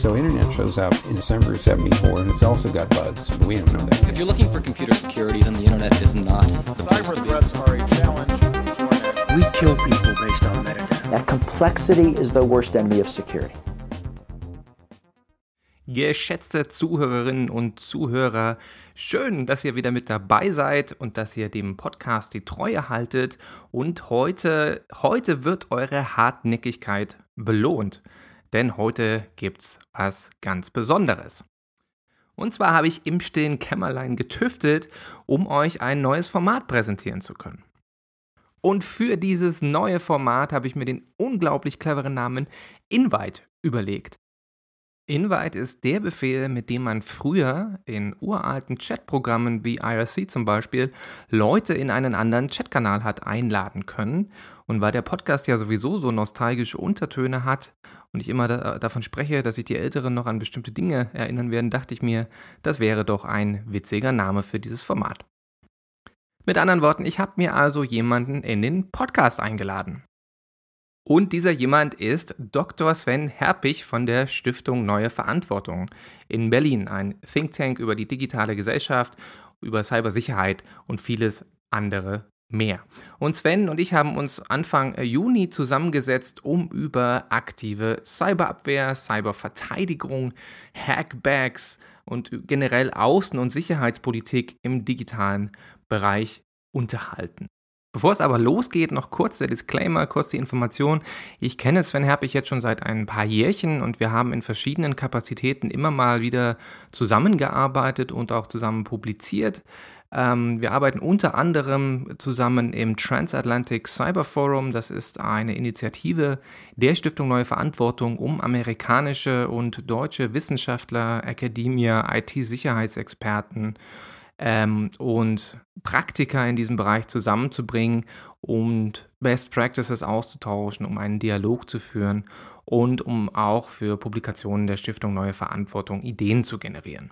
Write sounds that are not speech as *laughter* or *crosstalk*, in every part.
So internet shows up in December of 74 and it's also got bugs, but we don't know that. If you're looking for computer security, then the internet is not. Cyber threats are a challenge We kill people based on metadata. That complexity is the worst enemy of security. Geschätzte Zuhörerinnen und Zuhörer, schön, dass ihr wieder mit dabei seid und dass ihr dem Podcast die Treue haltet. Und heute, heute wird eure Hartnäckigkeit belohnt. Denn heute gibt's was ganz Besonderes. Und zwar habe ich im stillen Kämmerlein getüftelt, um euch ein neues Format präsentieren zu können. Und für dieses neue Format habe ich mir den unglaublich cleveren Namen Invite überlegt. Invite ist der Befehl, mit dem man früher in uralten Chatprogrammen wie IRC zum Beispiel Leute in einen anderen Chatkanal hat einladen können. Und weil der Podcast ja sowieso so nostalgische Untertöne hat und ich immer da, davon spreche, dass sich die Älteren noch an bestimmte Dinge erinnern werden, dachte ich mir, das wäre doch ein witziger Name für dieses Format. Mit anderen Worten, ich habe mir also jemanden in den Podcast eingeladen. Und dieser jemand ist Dr. Sven Herpich von der Stiftung Neue Verantwortung in Berlin, ein Think Tank über die digitale Gesellschaft, über Cybersicherheit und vieles andere mehr. Und Sven und ich haben uns Anfang Juni zusammengesetzt, um über aktive Cyberabwehr, Cyberverteidigung, Hackbacks und generell Außen- und Sicherheitspolitik im digitalen Bereich unterhalten. Bevor es aber losgeht, noch kurz der Disclaimer, kurz die Information. Ich kenne Sven Herpich jetzt schon seit ein paar Jährchen und wir haben in verschiedenen Kapazitäten immer mal wieder zusammengearbeitet und auch zusammen publiziert. Ähm, wir arbeiten unter anderem zusammen im Transatlantic Cyber Forum. Das ist eine Initiative der Stiftung Neue Verantwortung, um amerikanische und deutsche Wissenschaftler, Akademie, IT-Sicherheitsexperten, ähm, und Praktiker in diesem Bereich zusammenzubringen und Best Practices auszutauschen, um einen Dialog zu führen und um auch für Publikationen der Stiftung Neue Verantwortung Ideen zu generieren.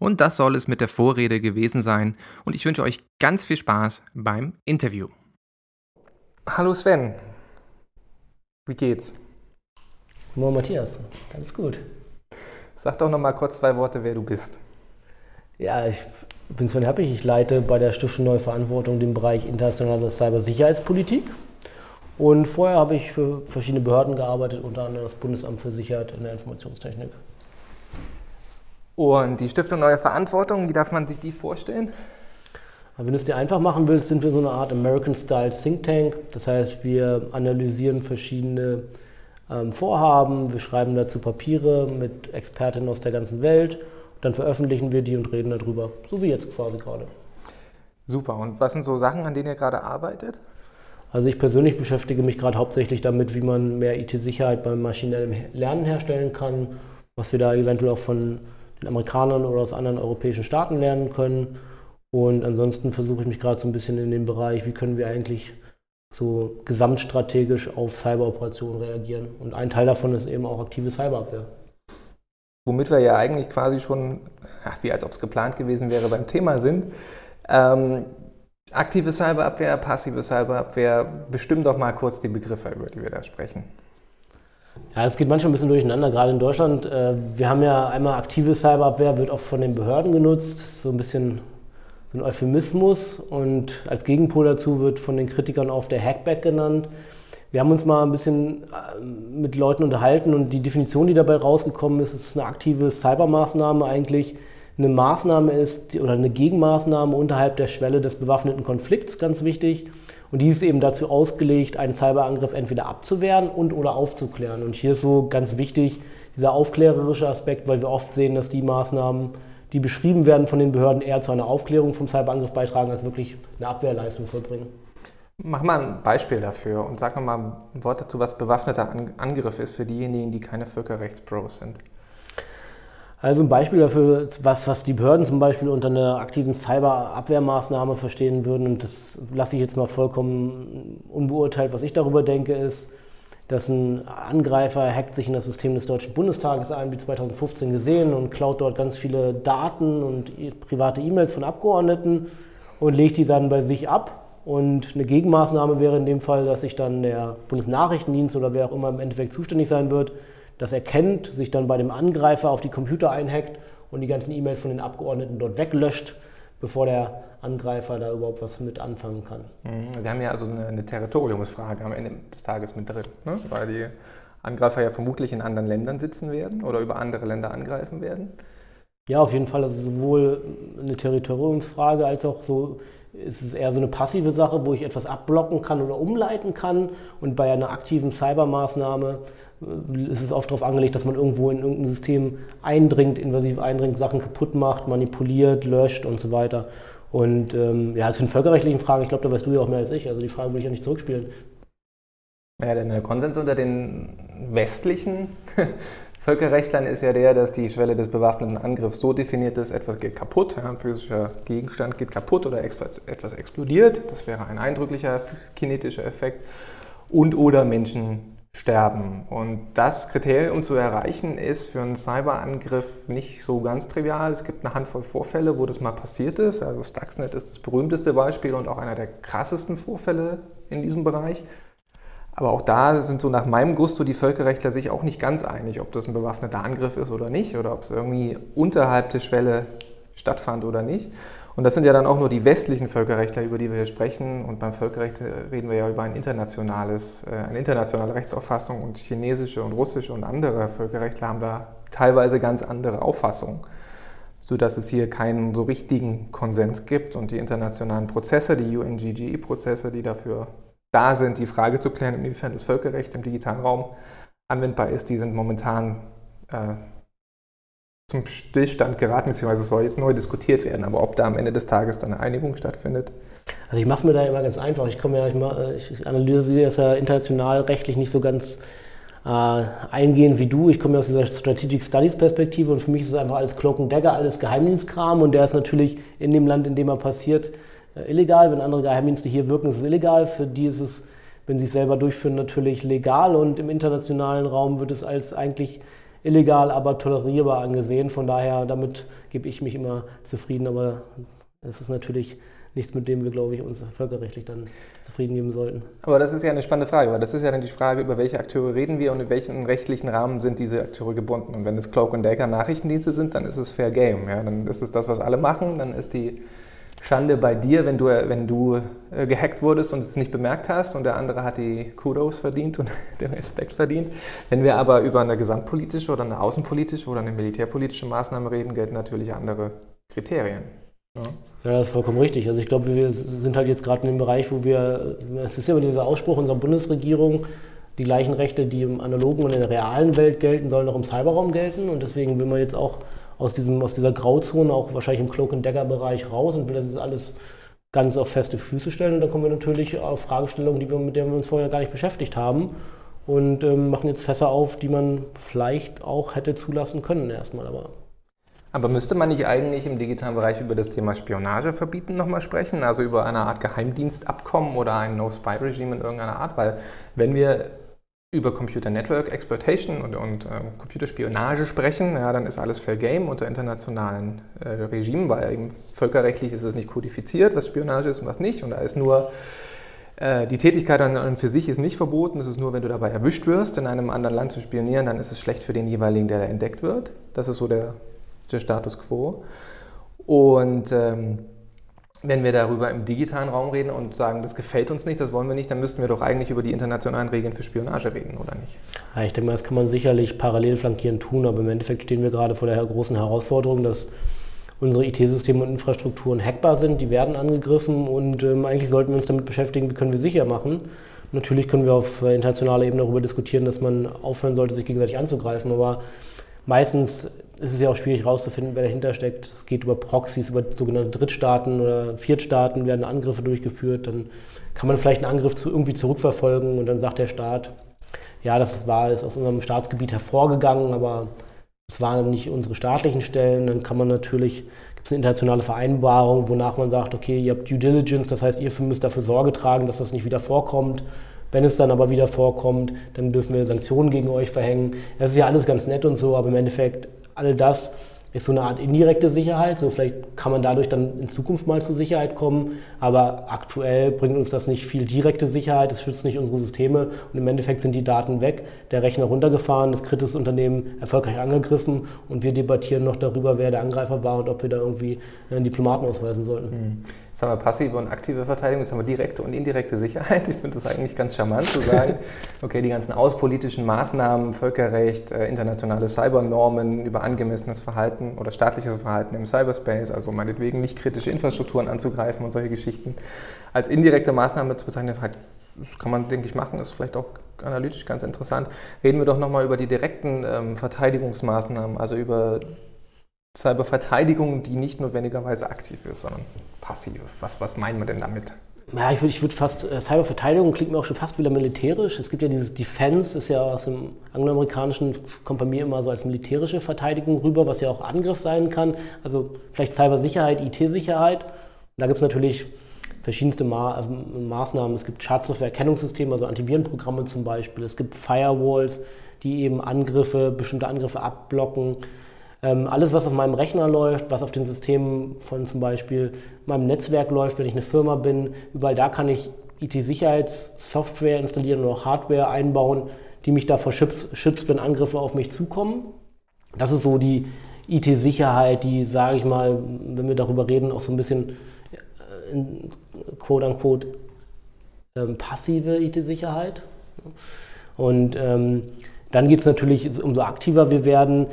Und das soll es mit der Vorrede gewesen sein und ich wünsche euch ganz viel Spaß beim Interview. Hallo Sven, wie geht's? Moin Matthias, alles gut. Sag doch noch mal kurz zwei Worte, wer du bist. Ja, ich bin Sven Heppich, ich leite bei der Stiftung Neue Verantwortung den Bereich internationale Cybersicherheitspolitik. Und vorher habe ich für verschiedene Behörden gearbeitet, unter anderem das Bundesamt für Sicherheit in der Informationstechnik. Und die Stiftung Neue Verantwortung, wie darf man sich die vorstellen? Wenn du es dir einfach machen willst, sind wir so eine Art American-Style Think Tank. Das heißt, wir analysieren verschiedene ähm, Vorhaben, wir schreiben dazu Papiere mit Expertinnen aus der ganzen Welt dann veröffentlichen wir die und reden darüber, so wie jetzt quasi gerade. Super. Und was sind so Sachen, an denen ihr gerade arbeitet? Also ich persönlich beschäftige mich gerade hauptsächlich damit, wie man mehr IT-Sicherheit beim maschinellen Lernen herstellen kann, was wir da eventuell auch von den Amerikanern oder aus anderen europäischen Staaten lernen können. Und ansonsten versuche ich mich gerade so ein bisschen in dem Bereich, wie können wir eigentlich so gesamtstrategisch auf Cyberoperationen reagieren. Und ein Teil davon ist eben auch aktive Cyberabwehr womit wir ja eigentlich quasi schon, ach, wie als ob es geplant gewesen wäre, beim Thema sind. Ähm, aktive Cyberabwehr, passive Cyberabwehr, bestimmt doch mal kurz die Begriffe, über die wir da sprechen. Ja, es geht manchmal ein bisschen durcheinander, gerade in Deutschland. Äh, wir haben ja einmal aktive Cyberabwehr, wird oft von den Behörden genutzt, so ein bisschen ein Euphemismus und als Gegenpol dazu wird von den Kritikern oft der Hackback genannt. Wir haben uns mal ein bisschen äh, mit Leuten unterhalten und die Definition, die dabei rausgekommen ist, ist eine aktive Cybermaßnahme eigentlich eine Maßnahme ist oder eine Gegenmaßnahme unterhalb der Schwelle des bewaffneten Konflikts, ganz wichtig. Und die ist eben dazu ausgelegt, einen Cyberangriff entweder abzuwehren und oder aufzuklären. Und hier ist so ganz wichtig dieser aufklärerische Aspekt, weil wir oft sehen, dass die Maßnahmen, die beschrieben werden von den Behörden, eher zu einer Aufklärung vom Cyberangriff beitragen, als wirklich eine Abwehrleistung vollbringen. Mach mal ein Beispiel dafür und sag mal ein Wort dazu, was bewaffneter Angriff ist für diejenigen, die keine Völkerrechtspros sind. Also ein Beispiel dafür, was, was die Behörden zum Beispiel unter einer aktiven Cyberabwehrmaßnahme verstehen würden, und das lasse ich jetzt mal vollkommen unbeurteilt, was ich darüber denke, ist, dass ein Angreifer hackt sich in das System des Deutschen Bundestages ein, wie 2015 gesehen, und klaut dort ganz viele Daten und private E-Mails von Abgeordneten und legt die dann bei sich ab. Und eine Gegenmaßnahme wäre in dem Fall, dass sich dann der Bundesnachrichtendienst oder wer auch immer im Endeffekt zuständig sein wird, das erkennt, sich dann bei dem Angreifer auf die Computer einhackt und die ganzen E-Mails von den Abgeordneten dort weglöscht, bevor der Angreifer da überhaupt was mit anfangen kann. Mhm. Wir haben ja also eine, eine Territoriumsfrage am Ende des Tages mit drin, ne? weil die Angreifer ja vermutlich in anderen Ländern sitzen werden oder über andere Länder angreifen werden. Ja, auf jeden Fall. Also sowohl eine Territoriumsfrage als auch so ist es eher so eine passive Sache, wo ich etwas abblocken kann oder umleiten kann. Und bei einer aktiven Cybermaßnahme äh, ist es oft darauf angelegt, dass man irgendwo in irgendein System eindringt, invasiv eindringt, Sachen kaputt macht, manipuliert, löscht und so weiter. Und ähm, ja, es sind völkerrechtlichen Fragen, ich glaube, da weißt du ja auch mehr als ich. Also die Frage würde ich ja nicht zurückspielen. Ja, der Konsens unter den westlichen *laughs* Völkerrechtlern ist ja der, dass die Schwelle des bewaffneten Angriffs so definiert ist, etwas geht kaputt, ein physischer Gegenstand geht kaputt oder etwas explodiert, das wäre ein eindrücklicher kinetischer Effekt, und oder Menschen sterben. Und das Kriterium zu erreichen ist für einen Cyberangriff nicht so ganz trivial. Es gibt eine Handvoll Vorfälle, wo das mal passiert ist. Also Stuxnet ist das berühmteste Beispiel und auch einer der krassesten Vorfälle in diesem Bereich. Aber auch da sind so nach meinem Gusto die Völkerrechtler sich auch nicht ganz einig, ob das ein bewaffneter Angriff ist oder nicht oder ob es irgendwie unterhalb der Schwelle stattfand oder nicht. Und das sind ja dann auch nur die westlichen Völkerrechtler, über die wir hier sprechen. Und beim Völkerrecht reden wir ja über ein internationales, äh, eine internationale Rechtsauffassung und chinesische und russische und andere Völkerrechtler haben da teilweise ganz andere Auffassungen, sodass es hier keinen so richtigen Konsens gibt. Und die internationalen Prozesse, die UNGGE-Prozesse, die dafür da sind, die Frage zu klären, inwiefern das Völkerrecht im digitalen Raum anwendbar ist, die sind momentan äh, zum Stillstand geraten, beziehungsweise soll jetzt neu diskutiert werden. Aber ob da am Ende des Tages dann eine Einigung stattfindet? Also ich mache mir da immer ganz einfach. Ich komme ja, ich, mal, ich analysiere das ja international rechtlich nicht so ganz äh, eingehend wie du. Ich komme ja aus dieser Strategic Studies Perspektive und für mich ist es einfach alles Cloak and Dagger, alles Geheimdienstkram und der ist natürlich in dem Land, in dem er passiert, äh, illegal. Wenn andere Geheimdienste hier wirken, ist es illegal. Für die ist es, wenn sie es selber durchführen, natürlich legal. Und im internationalen Raum wird es als eigentlich illegal, aber tolerierbar angesehen. Von daher, damit gebe ich mich immer zufrieden. Aber es ist natürlich nichts, mit dem wir, glaube ich, uns völkerrechtlich dann zufrieden geben sollten. Aber das ist ja eine spannende Frage, weil das ist ja dann die Frage, über welche Akteure reden wir und in welchen rechtlichen Rahmen sind diese Akteure gebunden. Und wenn es Cloak und Dagger Nachrichtendienste sind, dann ist es Fair Game. Ja? Dann ist es das, was alle machen. Dann ist die Schande bei dir, wenn du, wenn du äh, gehackt wurdest und es nicht bemerkt hast und der andere hat die Kudos verdient und *laughs* den Respekt verdient. Wenn wir aber über eine gesamtpolitische oder eine außenpolitische oder eine militärpolitische Maßnahme reden, gelten natürlich andere Kriterien. Ja. ja, das ist vollkommen richtig. Also ich glaube, wir sind halt jetzt gerade in dem Bereich, wo wir, es ist ja immer dieser Ausspruch unserer Bundesregierung, die gleichen Rechte, die im analogen und in der realen Welt gelten, sollen auch im Cyberraum gelten. Und deswegen will man jetzt auch aus, diesem, aus dieser Grauzone auch wahrscheinlich im Cloak-and-Dagger-Bereich raus und will das jetzt alles ganz auf feste Füße stellen. Und dann kommen wir natürlich auf Fragestellungen, die wir, mit denen wir uns vorher gar nicht beschäftigt haben und ähm, machen jetzt Fässer auf, die man vielleicht auch hätte zulassen können erstmal. Aber aber müsste man nicht eigentlich im digitalen Bereich über das Thema Spionage verbieten nochmal sprechen? Also über eine Art Geheimdienstabkommen oder ein No-Spy-Regime in irgendeiner Art? Weil wenn wir über Computer Network Exploitation und, und äh, Computerspionage sprechen, ja, dann ist alles Fair Game unter internationalen äh, Regimen, weil eben völkerrechtlich ist es nicht kodifiziert, was Spionage ist und was nicht. Und da ist nur äh, die Tätigkeit an und für sich ist nicht verboten. Es ist nur, wenn du dabei erwischt wirst, in einem anderen Land zu spionieren, dann ist es schlecht für den jeweiligen, der da entdeckt wird. Das ist so der, der Status quo. Und ähm, wenn wir darüber im digitalen Raum reden und sagen, das gefällt uns nicht, das wollen wir nicht, dann müssten wir doch eigentlich über die internationalen Regeln für Spionage reden, oder nicht? Ja, ich denke mal, das kann man sicherlich parallel flankierend tun, aber im Endeffekt stehen wir gerade vor der großen Herausforderung, dass unsere IT-Systeme und Infrastrukturen hackbar sind, die werden angegriffen und ähm, eigentlich sollten wir uns damit beschäftigen, wie können wir sicher machen. Natürlich können wir auf internationaler Ebene darüber diskutieren, dass man aufhören sollte, sich gegenseitig anzugreifen, aber meistens ist es ja auch schwierig herauszufinden, wer dahinter steckt. Es geht über Proxys, über sogenannte Drittstaaten oder Viertstaaten werden Angriffe durchgeführt. Dann kann man vielleicht einen Angriff zu, irgendwie zurückverfolgen und dann sagt der Staat, ja, das war ist aus unserem Staatsgebiet hervorgegangen, aber es waren nicht unsere staatlichen Stellen. Dann kann man natürlich, gibt es eine internationale Vereinbarung, wonach man sagt, okay, ihr habt Due Diligence, das heißt, ihr müsst dafür Sorge tragen, dass das nicht wieder vorkommt. Wenn es dann aber wieder vorkommt, dann dürfen wir Sanktionen gegen euch verhängen. Das ist ja alles ganz nett und so, aber im Endeffekt all das ist so eine Art indirekte Sicherheit. So vielleicht kann man dadurch dann in Zukunft mal zur Sicherheit kommen, aber aktuell bringt uns das nicht viel direkte Sicherheit, es schützt nicht unsere Systeme. Und im Endeffekt sind die Daten weg, der Rechner runtergefahren, das kritische Unternehmen erfolgreich angegriffen. Und wir debattieren noch darüber, wer der Angreifer war und ob wir da irgendwie einen Diplomaten ausweisen sollten. Jetzt haben wir passive und aktive Verteidigung, jetzt haben wir direkte und indirekte Sicherheit. Ich finde das eigentlich ganz charmant zu sagen, *laughs* okay, die ganzen außenpolitischen Maßnahmen, Völkerrecht, äh, internationale Cybernormen über angemessenes Verhalten oder staatliches Verhalten im Cyberspace, also meinetwegen nicht kritische Infrastrukturen anzugreifen und solche Geschichten, als indirekte Maßnahme zu bezeichnen, das kann man, denke ich, machen, ist vielleicht auch analytisch ganz interessant. Reden wir doch nochmal über die direkten ähm, Verteidigungsmaßnahmen, also über Cyberverteidigung, die nicht notwendigerweise aktiv ist, sondern passiv. Was, was meinen wir denn damit? Ja, ich würde ich würd fast, äh, Cyberverteidigung klingt mir auch schon fast wieder militärisch. Es gibt ja dieses Defense, ist ja aus dem angloamerikanischen, kommt bei mir immer so als militärische Verteidigung rüber, was ja auch Angriff sein kann. Also vielleicht Cybersicherheit, IT-Sicherheit. Da gibt es natürlich verschiedenste Ma also Maßnahmen. Es gibt Schadsoftware-Erkennungssysteme, also Antivirenprogramme zum Beispiel. Es gibt Firewalls, die eben Angriffe, bestimmte Angriffe abblocken. Ähm, alles, was auf meinem Rechner läuft, was auf den Systemen von zum Beispiel meinem Netzwerk läuft, wenn ich eine Firma bin, überall da kann ich IT-Sicherheitssoftware installieren oder auch Hardware einbauen, die mich davor schützt, schützt, wenn Angriffe auf mich zukommen. Das ist so die IT-Sicherheit, die, sage ich mal, wenn wir darüber reden, auch so ein bisschen äh, in quote unquote ähm, passive IT-Sicherheit. Und ähm, dann geht es natürlich, umso aktiver wir werden,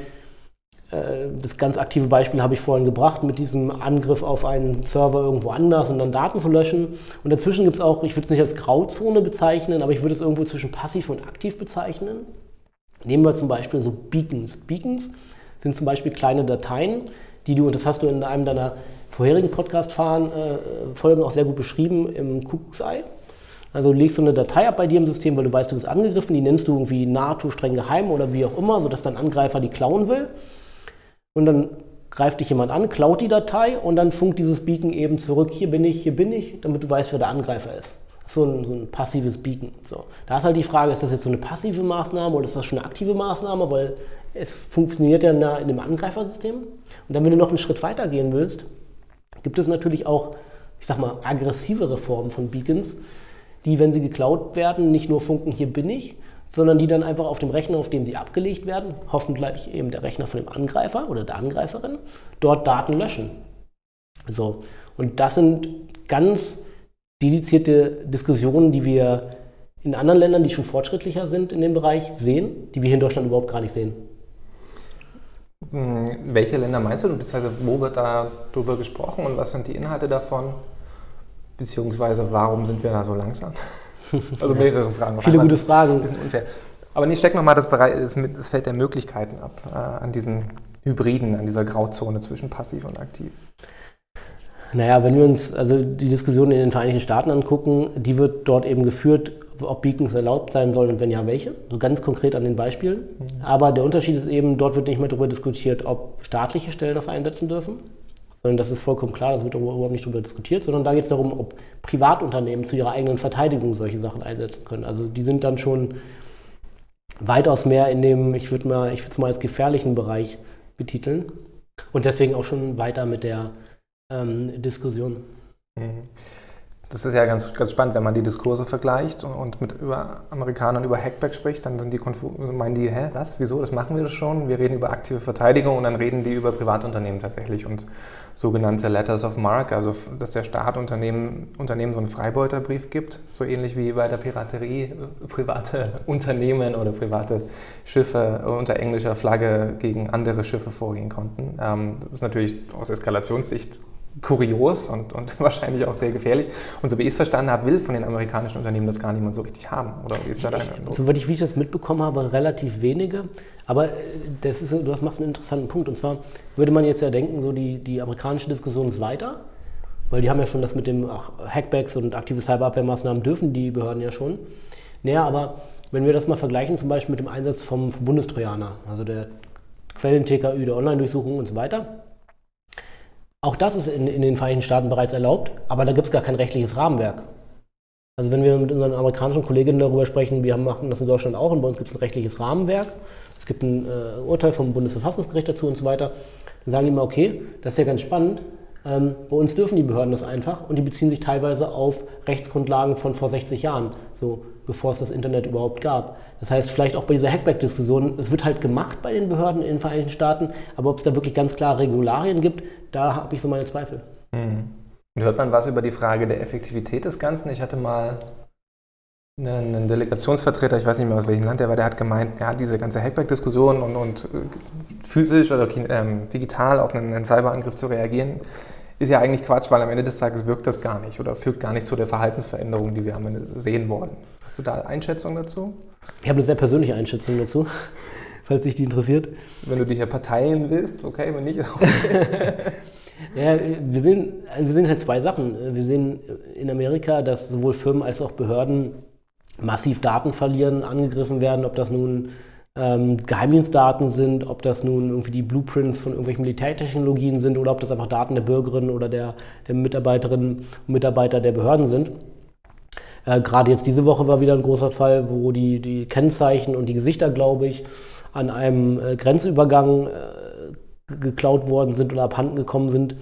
das ganz aktive Beispiel habe ich vorhin gebracht mit diesem Angriff auf einen Server irgendwo anders und dann Daten zu löschen. Und dazwischen gibt es auch, ich würde es nicht als Grauzone bezeichnen, aber ich würde es irgendwo zwischen passiv und aktiv bezeichnen. Nehmen wir zum Beispiel so Beacons. Beacons sind zum Beispiel kleine Dateien, die du, und das hast du in einem deiner vorherigen Podcast-Folgen äh, auch sehr gut beschrieben, im Kuckucksei. Also legst du eine Datei ab bei dir im System, weil du weißt, du bist angegriffen, die nennst du irgendwie NATO streng geheim oder wie auch immer, sodass dein Angreifer die klauen will und dann greift dich jemand an, klaut die Datei und dann funkt dieses Beacon eben zurück, hier bin ich, hier bin ich, damit du weißt, wer der Angreifer ist. So ein, so ein passives Beacon. So. Da ist halt die Frage, ist das jetzt so eine passive Maßnahme oder ist das schon eine aktive Maßnahme, weil es funktioniert ja in einem Angreifersystem. Und dann, wenn du noch einen Schritt weiter gehen willst, gibt es natürlich auch, ich sag mal, aggressivere Formen von Beacons, die, wenn sie geklaut werden, nicht nur funken, hier bin ich, sondern die dann einfach auf dem Rechner, auf dem sie abgelegt werden, hoffentlich eben der Rechner von dem Angreifer oder der Angreiferin, dort Daten löschen. So. Und das sind ganz dedizierte Diskussionen, die wir in anderen Ländern, die schon fortschrittlicher sind in dem Bereich, sehen, die wir hier in Deutschland überhaupt gar nicht sehen. Hm, welche Länder meinst du, beziehungsweise wo wird da darüber gesprochen und was sind die Inhalte davon? Beziehungsweise warum sind wir da so langsam? Also mehrere Fragen. Viele gute Fragen. Ein bisschen unfair. Aber nee, steck nochmal das, das Feld der Möglichkeiten ab, äh, an diesen Hybriden, an dieser Grauzone zwischen passiv und aktiv. Naja, wenn wir uns also die Diskussion in den Vereinigten Staaten angucken, die wird dort eben geführt, ob Beacons erlaubt sein sollen und wenn ja, welche. So ganz konkret an den Beispielen. Mhm. Aber der Unterschied ist eben, dort wird nicht mehr darüber diskutiert, ob staatliche Stellen das einsetzen dürfen, das ist vollkommen klar, das wird überhaupt nicht darüber diskutiert, sondern da geht es darum, ob Privatunternehmen zu ihrer eigenen Verteidigung solche Sachen einsetzen können. Also die sind dann schon weitaus mehr in dem, ich würde mal, ich würde es mal als gefährlichen Bereich betiteln und deswegen auch schon weiter mit der ähm, Diskussion. Mhm. Das ist ja ganz, ganz spannend, wenn man die Diskurse vergleicht und mit über Amerikanern über Hackback spricht, dann sind die meinen die, hä, was, wieso, das machen wir das schon? Wir reden über aktive Verteidigung und dann reden die über Privatunternehmen tatsächlich und sogenannte Letters of Mark, also dass der Staat Unternehmen, Unternehmen so einen Freibeuterbrief gibt, so ähnlich wie bei der Piraterie äh, private *laughs* Unternehmen oder private Schiffe unter englischer Flagge gegen andere Schiffe vorgehen konnten. Ähm, das ist natürlich aus Eskalationssicht kurios und, und *laughs* wahrscheinlich auch sehr gefährlich. Und so wie ich es verstanden habe, will von den amerikanischen Unternehmen das gar niemand so richtig haben. Oder wie ist da deine Soweit ich, wie ich das mitbekommen habe, relativ wenige. Aber äh, das ist, du machst einen interessanten Punkt. Und zwar würde man jetzt ja denken, so die, die amerikanische Diskussion ist weiter. Weil die haben ja schon das mit dem ach, Hackbacks und aktive Cyberabwehrmaßnahmen dürfen die Behörden ja schon. Naja, aber wenn wir das mal vergleichen, zum Beispiel mit dem Einsatz vom Bundestrojaner, also der Quellen-TKÜ, der Online-Durchsuchung und so weiter, auch das ist in, in den Vereinigten Staaten bereits erlaubt, aber da gibt es gar kein rechtliches Rahmenwerk. Also wenn wir mit unseren amerikanischen Kolleginnen darüber sprechen, wir machen das in Deutschland auch und bei uns gibt es ein rechtliches Rahmenwerk, es gibt ein äh, Urteil vom Bundesverfassungsgericht dazu und so weiter, dann sagen die immer, okay, das ist ja ganz spannend, ähm, bei uns dürfen die Behörden das einfach und die beziehen sich teilweise auf Rechtsgrundlagen von vor 60 Jahren, so bevor es das Internet überhaupt gab. Das heißt, vielleicht auch bei dieser Hackback-Diskussion, es wird halt gemacht bei den Behörden in den Vereinigten Staaten, aber ob es da wirklich ganz klare Regularien gibt, da habe ich so meine Zweifel. Mhm. Hört man was über die Frage der Effektivität des Ganzen? Ich hatte mal einen, einen Delegationsvertreter, ich weiß nicht mehr aus welchem Land der war, der hat gemeint, ja, diese ganze Hackback-Diskussion und, und äh, physisch oder ähm, digital auf einen, einen Cyberangriff zu reagieren, ist ja eigentlich Quatsch, weil am Ende des Tages wirkt das gar nicht oder führt gar nicht zu der Verhaltensveränderung, die wir am Ende sehen wollen. Hast du da Einschätzung dazu? Ich habe eine sehr persönliche Einschätzung dazu, *laughs* falls dich die interessiert. Wenn du die hier parteien willst, okay, wenn nicht. *laughs* Ja, wir sehen, wir sehen halt zwei Sachen. Wir sehen in Amerika, dass sowohl Firmen als auch Behörden massiv Daten verlieren, angegriffen werden, ob das nun ähm, Geheimdienstdaten sind, ob das nun irgendwie die Blueprints von irgendwelchen Militärtechnologien sind oder ob das einfach Daten der Bürgerinnen oder der, der Mitarbeiterinnen und Mitarbeiter der Behörden sind. Äh, Gerade jetzt diese Woche war wieder ein großer Fall, wo die, die Kennzeichen und die Gesichter, glaube ich, an einem äh, Grenzübergang äh, geklaut worden sind oder abhanden gekommen sind.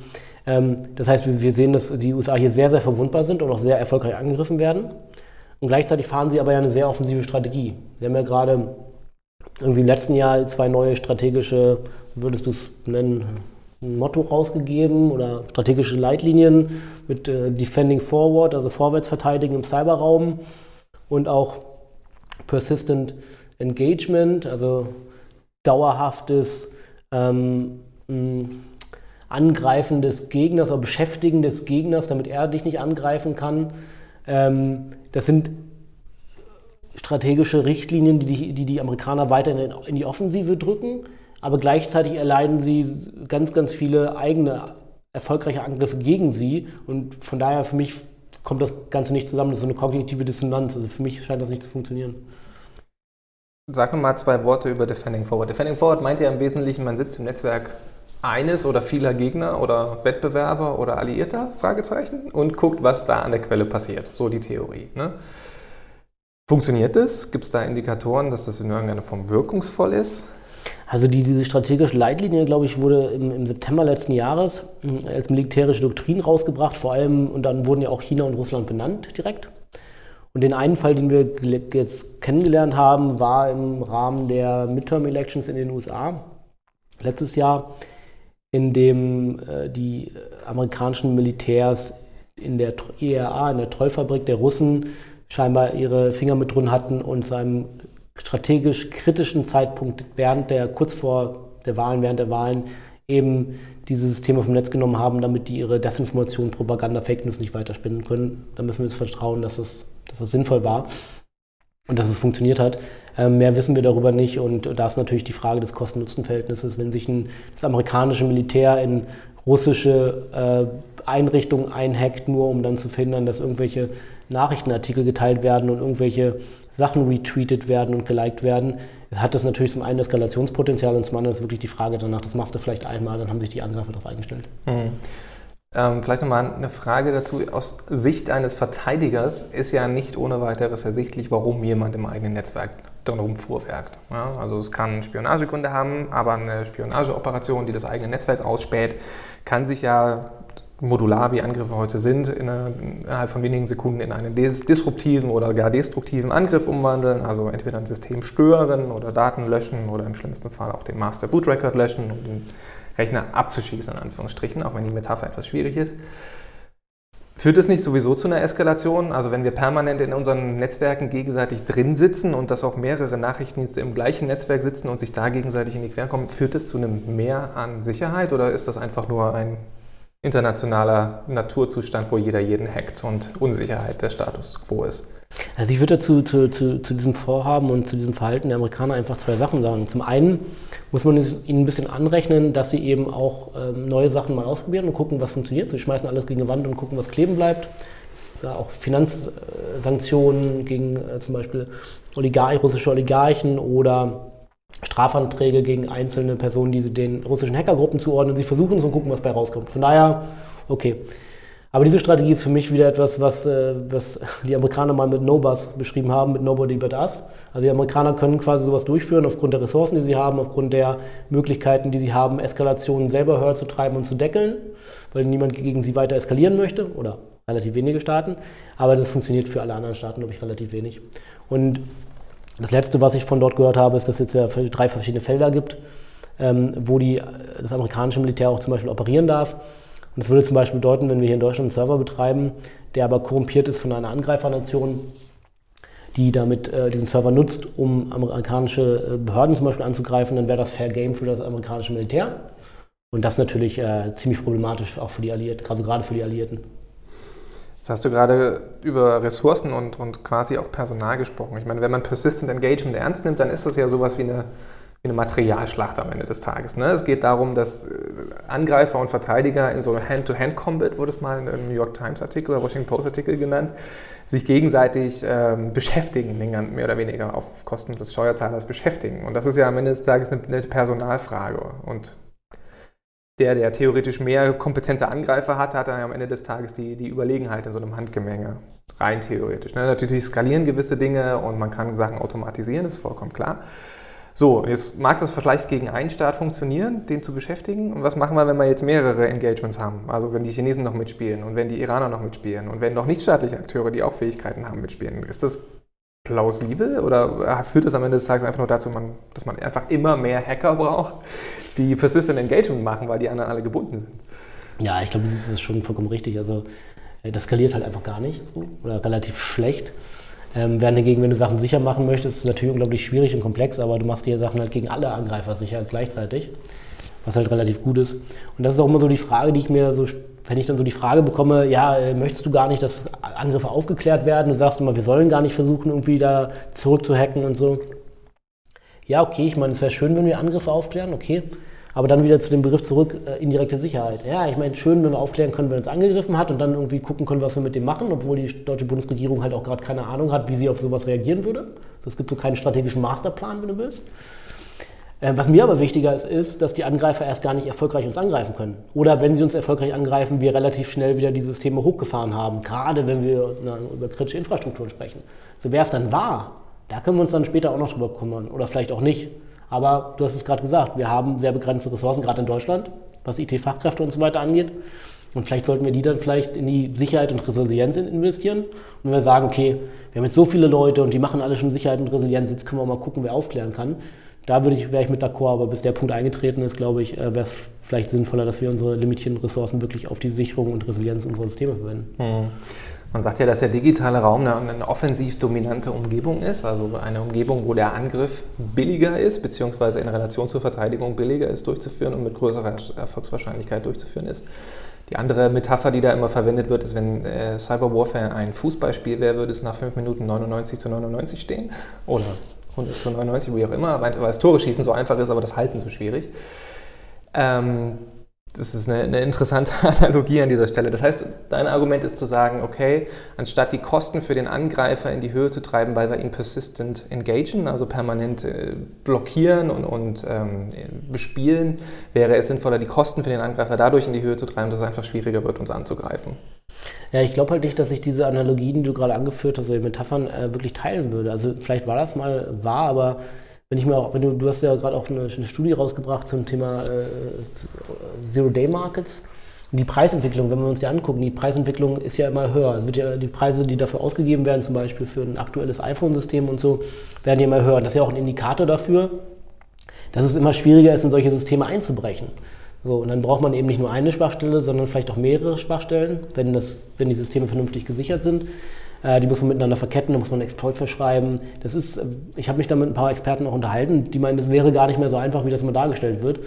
Ähm, das heißt, wir sehen, dass die USA hier sehr, sehr verwundbar sind und auch sehr erfolgreich angegriffen werden. Und gleichzeitig fahren sie aber ja eine sehr offensive Strategie. Sie haben ja gerade irgendwie im letzten Jahr zwei neue strategische, würdest du es nennen, Motto rausgegeben oder strategische Leitlinien mit äh, Defending Forward, also vorwärts verteidigen im Cyberraum und auch Persistent Engagement, also dauerhaftes ähm, Angreifen des Gegners oder Beschäftigen des Gegners, damit er dich nicht angreifen kann. Ähm, das sind strategische Richtlinien, die die, die, die Amerikaner weiter in, in die Offensive drücken, aber gleichzeitig erleiden sie ganz, ganz viele eigene erfolgreiche Angriffe gegen sie und von daher für mich kommt das Ganze nicht zusammen. Das ist so eine kognitive Dissonanz. Also für mich scheint das nicht zu funktionieren. Sag noch mal zwei Worte über Defending Forward. Defending Forward meint ja im Wesentlichen, man sitzt im Netzwerk eines oder vieler Gegner oder Wettbewerber oder Alliierter, Fragezeichen, und guckt, was da an der Quelle passiert. So die Theorie. Ne? Funktioniert das? Gibt es da Indikatoren, dass das in irgendeiner Form wirkungsvoll ist? Also die, diese strategische Leitlinie, glaube ich, wurde im, im, September letzten Jahres hm, als militärische Doktrin rausgebracht, vor allem, und dann wurden ja auch China und Russland benannt direkt. Und den einen Fall, den wir jetzt kennengelernt haben, war im Rahmen der Midterm Elections in den USA letztes Jahr, in dem äh, die amerikanischen Militärs in der IRA, in der Trollfabrik der Russen, scheinbar ihre Finger mit drin hatten und zu einem strategisch kritischen Zeitpunkt während der, kurz vor der Wahlen, während der Wahlen eben dieses Thema vom Netz genommen haben, damit die ihre Desinformation, Propaganda, Fake News nicht weiterspinnen können. Da müssen wir jetzt vertrauen, dass es dass das sinnvoll war und dass es funktioniert hat. Ähm, mehr wissen wir darüber nicht und da ist natürlich die Frage des Kosten-Nutzen-Verhältnisses. Wenn sich ein, das amerikanische Militär in russische äh, Einrichtungen einhackt, nur um dann zu verhindern, dass irgendwelche Nachrichtenartikel geteilt werden und irgendwelche Sachen retweetet werden und geliked werden, hat das natürlich zum einen Eskalationspotenzial und zum anderen ist wirklich die Frage danach, das machst du vielleicht einmal, dann haben sich die Angreifer darauf eingestellt. Mhm. Ähm, vielleicht nochmal eine Frage dazu. Aus Sicht eines Verteidigers ist ja nicht ohne weiteres ersichtlich, warum jemand im eigenen Netzwerk darum vorwerkt. Ja, also es kann Spionagegründe haben, aber eine Spionageoperation, die das eigene Netzwerk ausspäht, kann sich ja modular, wie Angriffe heute sind, innerhalb von wenigen Sekunden in einen disruptiven oder gar destruktiven Angriff umwandeln. Also entweder ein System stören oder Daten löschen oder im schlimmsten Fall auch den Master Boot Record löschen und den Rechner abzuschießen, in Anführungsstrichen, auch wenn die Metapher etwas schwierig ist. Führt es nicht sowieso zu einer Eskalation? Also wenn wir permanent in unseren Netzwerken gegenseitig drin sitzen und dass auch mehrere Nachrichtendienste im gleichen Netzwerk sitzen und sich da gegenseitig in die Quere kommen, führt es zu einem Mehr an Sicherheit oder ist das einfach nur ein internationaler Naturzustand, wo jeder jeden hackt und Unsicherheit der Status quo ist. Also ich würde dazu zu, zu, zu, diesem Vorhaben und zu diesem Verhalten der Amerikaner einfach zwei Sachen sagen. Zum einen muss man ihnen ein bisschen anrechnen, dass sie eben auch ähm, neue Sachen mal ausprobieren und gucken, was funktioniert. Sie schmeißen alles gegen die Wand und gucken, was kleben bleibt. Ja, auch Finanzsanktionen gegen äh, zum Beispiel Oligarch, russische Oligarchen oder Strafanträge gegen einzelne Personen, die sie den russischen Hackergruppen zuordnen. Sie versuchen es und gucken, was bei rauskommt. Von daher, okay. Aber diese Strategie ist für mich wieder etwas, was, äh, was die Amerikaner mal mit Nobus beschrieben haben, mit Nobody But Us. Also die Amerikaner können quasi sowas durchführen aufgrund der Ressourcen, die sie haben, aufgrund der Möglichkeiten, die sie haben, Eskalationen selber höher zu treiben und zu deckeln, weil niemand gegen sie weiter eskalieren möchte oder relativ wenige Staaten. Aber das funktioniert für alle anderen Staaten, glaube ich, relativ wenig. Und das Letzte, was ich von dort gehört habe, ist, dass es jetzt drei verschiedene Felder gibt, ähm, wo die, das amerikanische Militär auch zum Beispiel operieren darf. Und das würde zum Beispiel bedeuten, wenn wir hier in Deutschland einen Server betreiben, der aber korrumpiert ist von einer Angreifernation, die damit äh, diesen Server nutzt, um amerikanische äh, Behörden zum Beispiel anzugreifen, dann wäre das Fair Game für das amerikanische Militär. Und das natürlich äh, ziemlich problematisch auch für die Alliierten, also gerade für die Alliierten. Jetzt hast du gerade über Ressourcen und, und quasi auch Personal gesprochen. Ich meine, wenn man Persistent Engagement ernst nimmt, dann ist das ja sowas wie eine eine Materialschlacht am Ende des Tages. Ne? Es geht darum, dass äh, Angreifer und Verteidiger in so Hand-to-Hand-Combat, wurde es mal in einem New York Times-Artikel oder Washington Post-Artikel genannt, sich gegenseitig ähm, beschäftigen, mehr oder weniger auf Kosten des Steuerzahlers beschäftigen. Und das ist ja am Ende des Tages eine, eine Personalfrage. Und der, der theoretisch mehr kompetente Angreifer hat, hat dann am Ende des Tages die, die Überlegenheit in so einem Handgemenge. Rein theoretisch. Ne? Natürlich skalieren gewisse Dinge und man kann Sachen automatisieren, ist vollkommen klar. So, jetzt mag das vielleicht gegen einen Staat funktionieren, den zu beschäftigen. Und was machen wir, wenn wir jetzt mehrere Engagements haben? Also wenn die Chinesen noch mitspielen und wenn die Iraner noch mitspielen und wenn noch nichtstaatliche Akteure, die auch Fähigkeiten haben, mitspielen. Ist das plausibel oder führt das am Ende des Tages einfach nur dazu, dass man einfach immer mehr Hacker braucht, die Persistent Engagement machen, weil die anderen alle gebunden sind? Ja, ich glaube, das ist schon vollkommen richtig. Also äh, das skaliert halt einfach gar nicht so, oder relativ schlecht. Ähm, während dagegen, wenn du Sachen sicher machen möchtest, ist es natürlich unglaublich schwierig und komplex, aber du machst die Sachen halt gegen alle Angreifer sicher gleichzeitig, was halt relativ gut ist. Und das ist auch immer so die Frage, die ich mir so, wenn ich dann so die Frage bekomme, ja, äh, möchtest du gar nicht, dass Angriffe aufgeklärt werden? Du sagst immer, wir sollen gar nicht versuchen, irgendwie da zurückzuhacken und so. Ja, okay, ich meine, es wäre schön, wenn wir Angriffe aufklären, okay. Aber dann wieder zu dem Begriff zurück, äh, indirekte Sicherheit. Ja, ich meine, schön, wenn wir aufklären können, wer uns angegriffen hat und dann irgendwie gucken können, was wir mit dem machen, obwohl die deutsche Bundesregierung halt auch gerade keine Ahnung hat, wie sie auf sowas reagieren würde. Es gibt so keinen strategischen Masterplan, wenn du willst. Äh, was mir aber wichtiger ist, ist, dass die Angreifer erst gar nicht erfolgreich uns angreifen können. Oder wenn sie uns erfolgreich angreifen, wir relativ schnell wieder die Systeme hochgefahren haben, gerade wenn wir na, über kritische Infrastrukturen sprechen. So wer es dann war, da können wir uns dann später auch noch drüber kümmern. Oder vielleicht auch nicht. Aber du hast es gerade gesagt, wir haben sehr begrenzte Ressourcen, gerade in Deutschland, was IT-Fachkräfte und so weiter angeht. Und vielleicht sollten wir die dann vielleicht in die Sicherheit und Resilienz investieren. Und wenn wir sagen, okay, wir haben jetzt so viele Leute und die machen alle schon Sicherheit und Resilienz, jetzt können wir mal gucken, wer aufklären kann. Da würde ich, wäre ich mit d'accord, aber bis der Punkt eingetreten ist, glaube ich, äh, wäre es vielleicht sinnvoller, dass wir unsere limitierenden Ressourcen wirklich auf die Sicherung und Resilienz unserer Systeme verwenden. Mhm. Man sagt ja, dass der digitale Raum eine, eine, offensiv dominante Umgebung ist, also eine Umgebung, wo der Angriff billiger ist, beziehungsweise in Relation zur Verteidigung billiger ist durchzuführen und mit größerer Erfolgswahrscheinlichkeit durchzuführen ist. Die andere Metapher, die da immer verwendet wird, ist, wenn äh, Cyber Warfare ein Fußballspiel wäre, würde es nach 5 Minuten 99 zu 99 stehen. Oder 100 zu 99, wie auch immer, weil das Tore schießen so einfach ist, aber das Halten so schwierig. Ähm, das ist eine, eine, interessante *laughs* Analogie an dieser Stelle. Das heißt, dein Argument ist zu sagen, okay, anstatt die Kosten für den Angreifer in die Höhe zu treiben, weil wir ihn persistent engagen, also permanent äh, blockieren und, und ähm, bespielen, wäre es sinnvoller, die Kosten für den Angreifer dadurch in die Höhe zu treiben, dass es einfach schwieriger wird, uns anzugreifen. Ja, ich glaube halt nicht, dass ich diese Analogien, die du gerade angeführt hast, oder die Metaphern äh, wirklich teilen würde. Also vielleicht war das mal wahr, aber wenn ich mir auch, wenn du, du hast ja gerade auch eine, eine, Studie rausgebracht zum Thema äh, Zero-Day-Markets. Die Preisentwicklung, wenn wir uns die angucken, die Preisentwicklung ist ja immer höher. Ja, die Preise, die dafür ausgegeben werden, zum Beispiel für ein aktuelles iPhone-System und so, werden ja immer höher. Das ist ja auch ein Indikator dafür, dass es immer schwieriger ist, in solche Systeme einzubrechen. So, und dann braucht man eben nicht nur eine Schwachstelle, sondern vielleicht auch mehrere Schwachstellen, wenn, das, wenn die Systeme vernünftig gesichert sind. Äh, die muss man miteinander verketten, da muss man Exploit verschreiben. Das ist, äh, ich habe mich da mit ein paar Experten auch unterhalten, die meinen, das wäre gar nicht mehr so einfach, wie das immer dargestellt wird.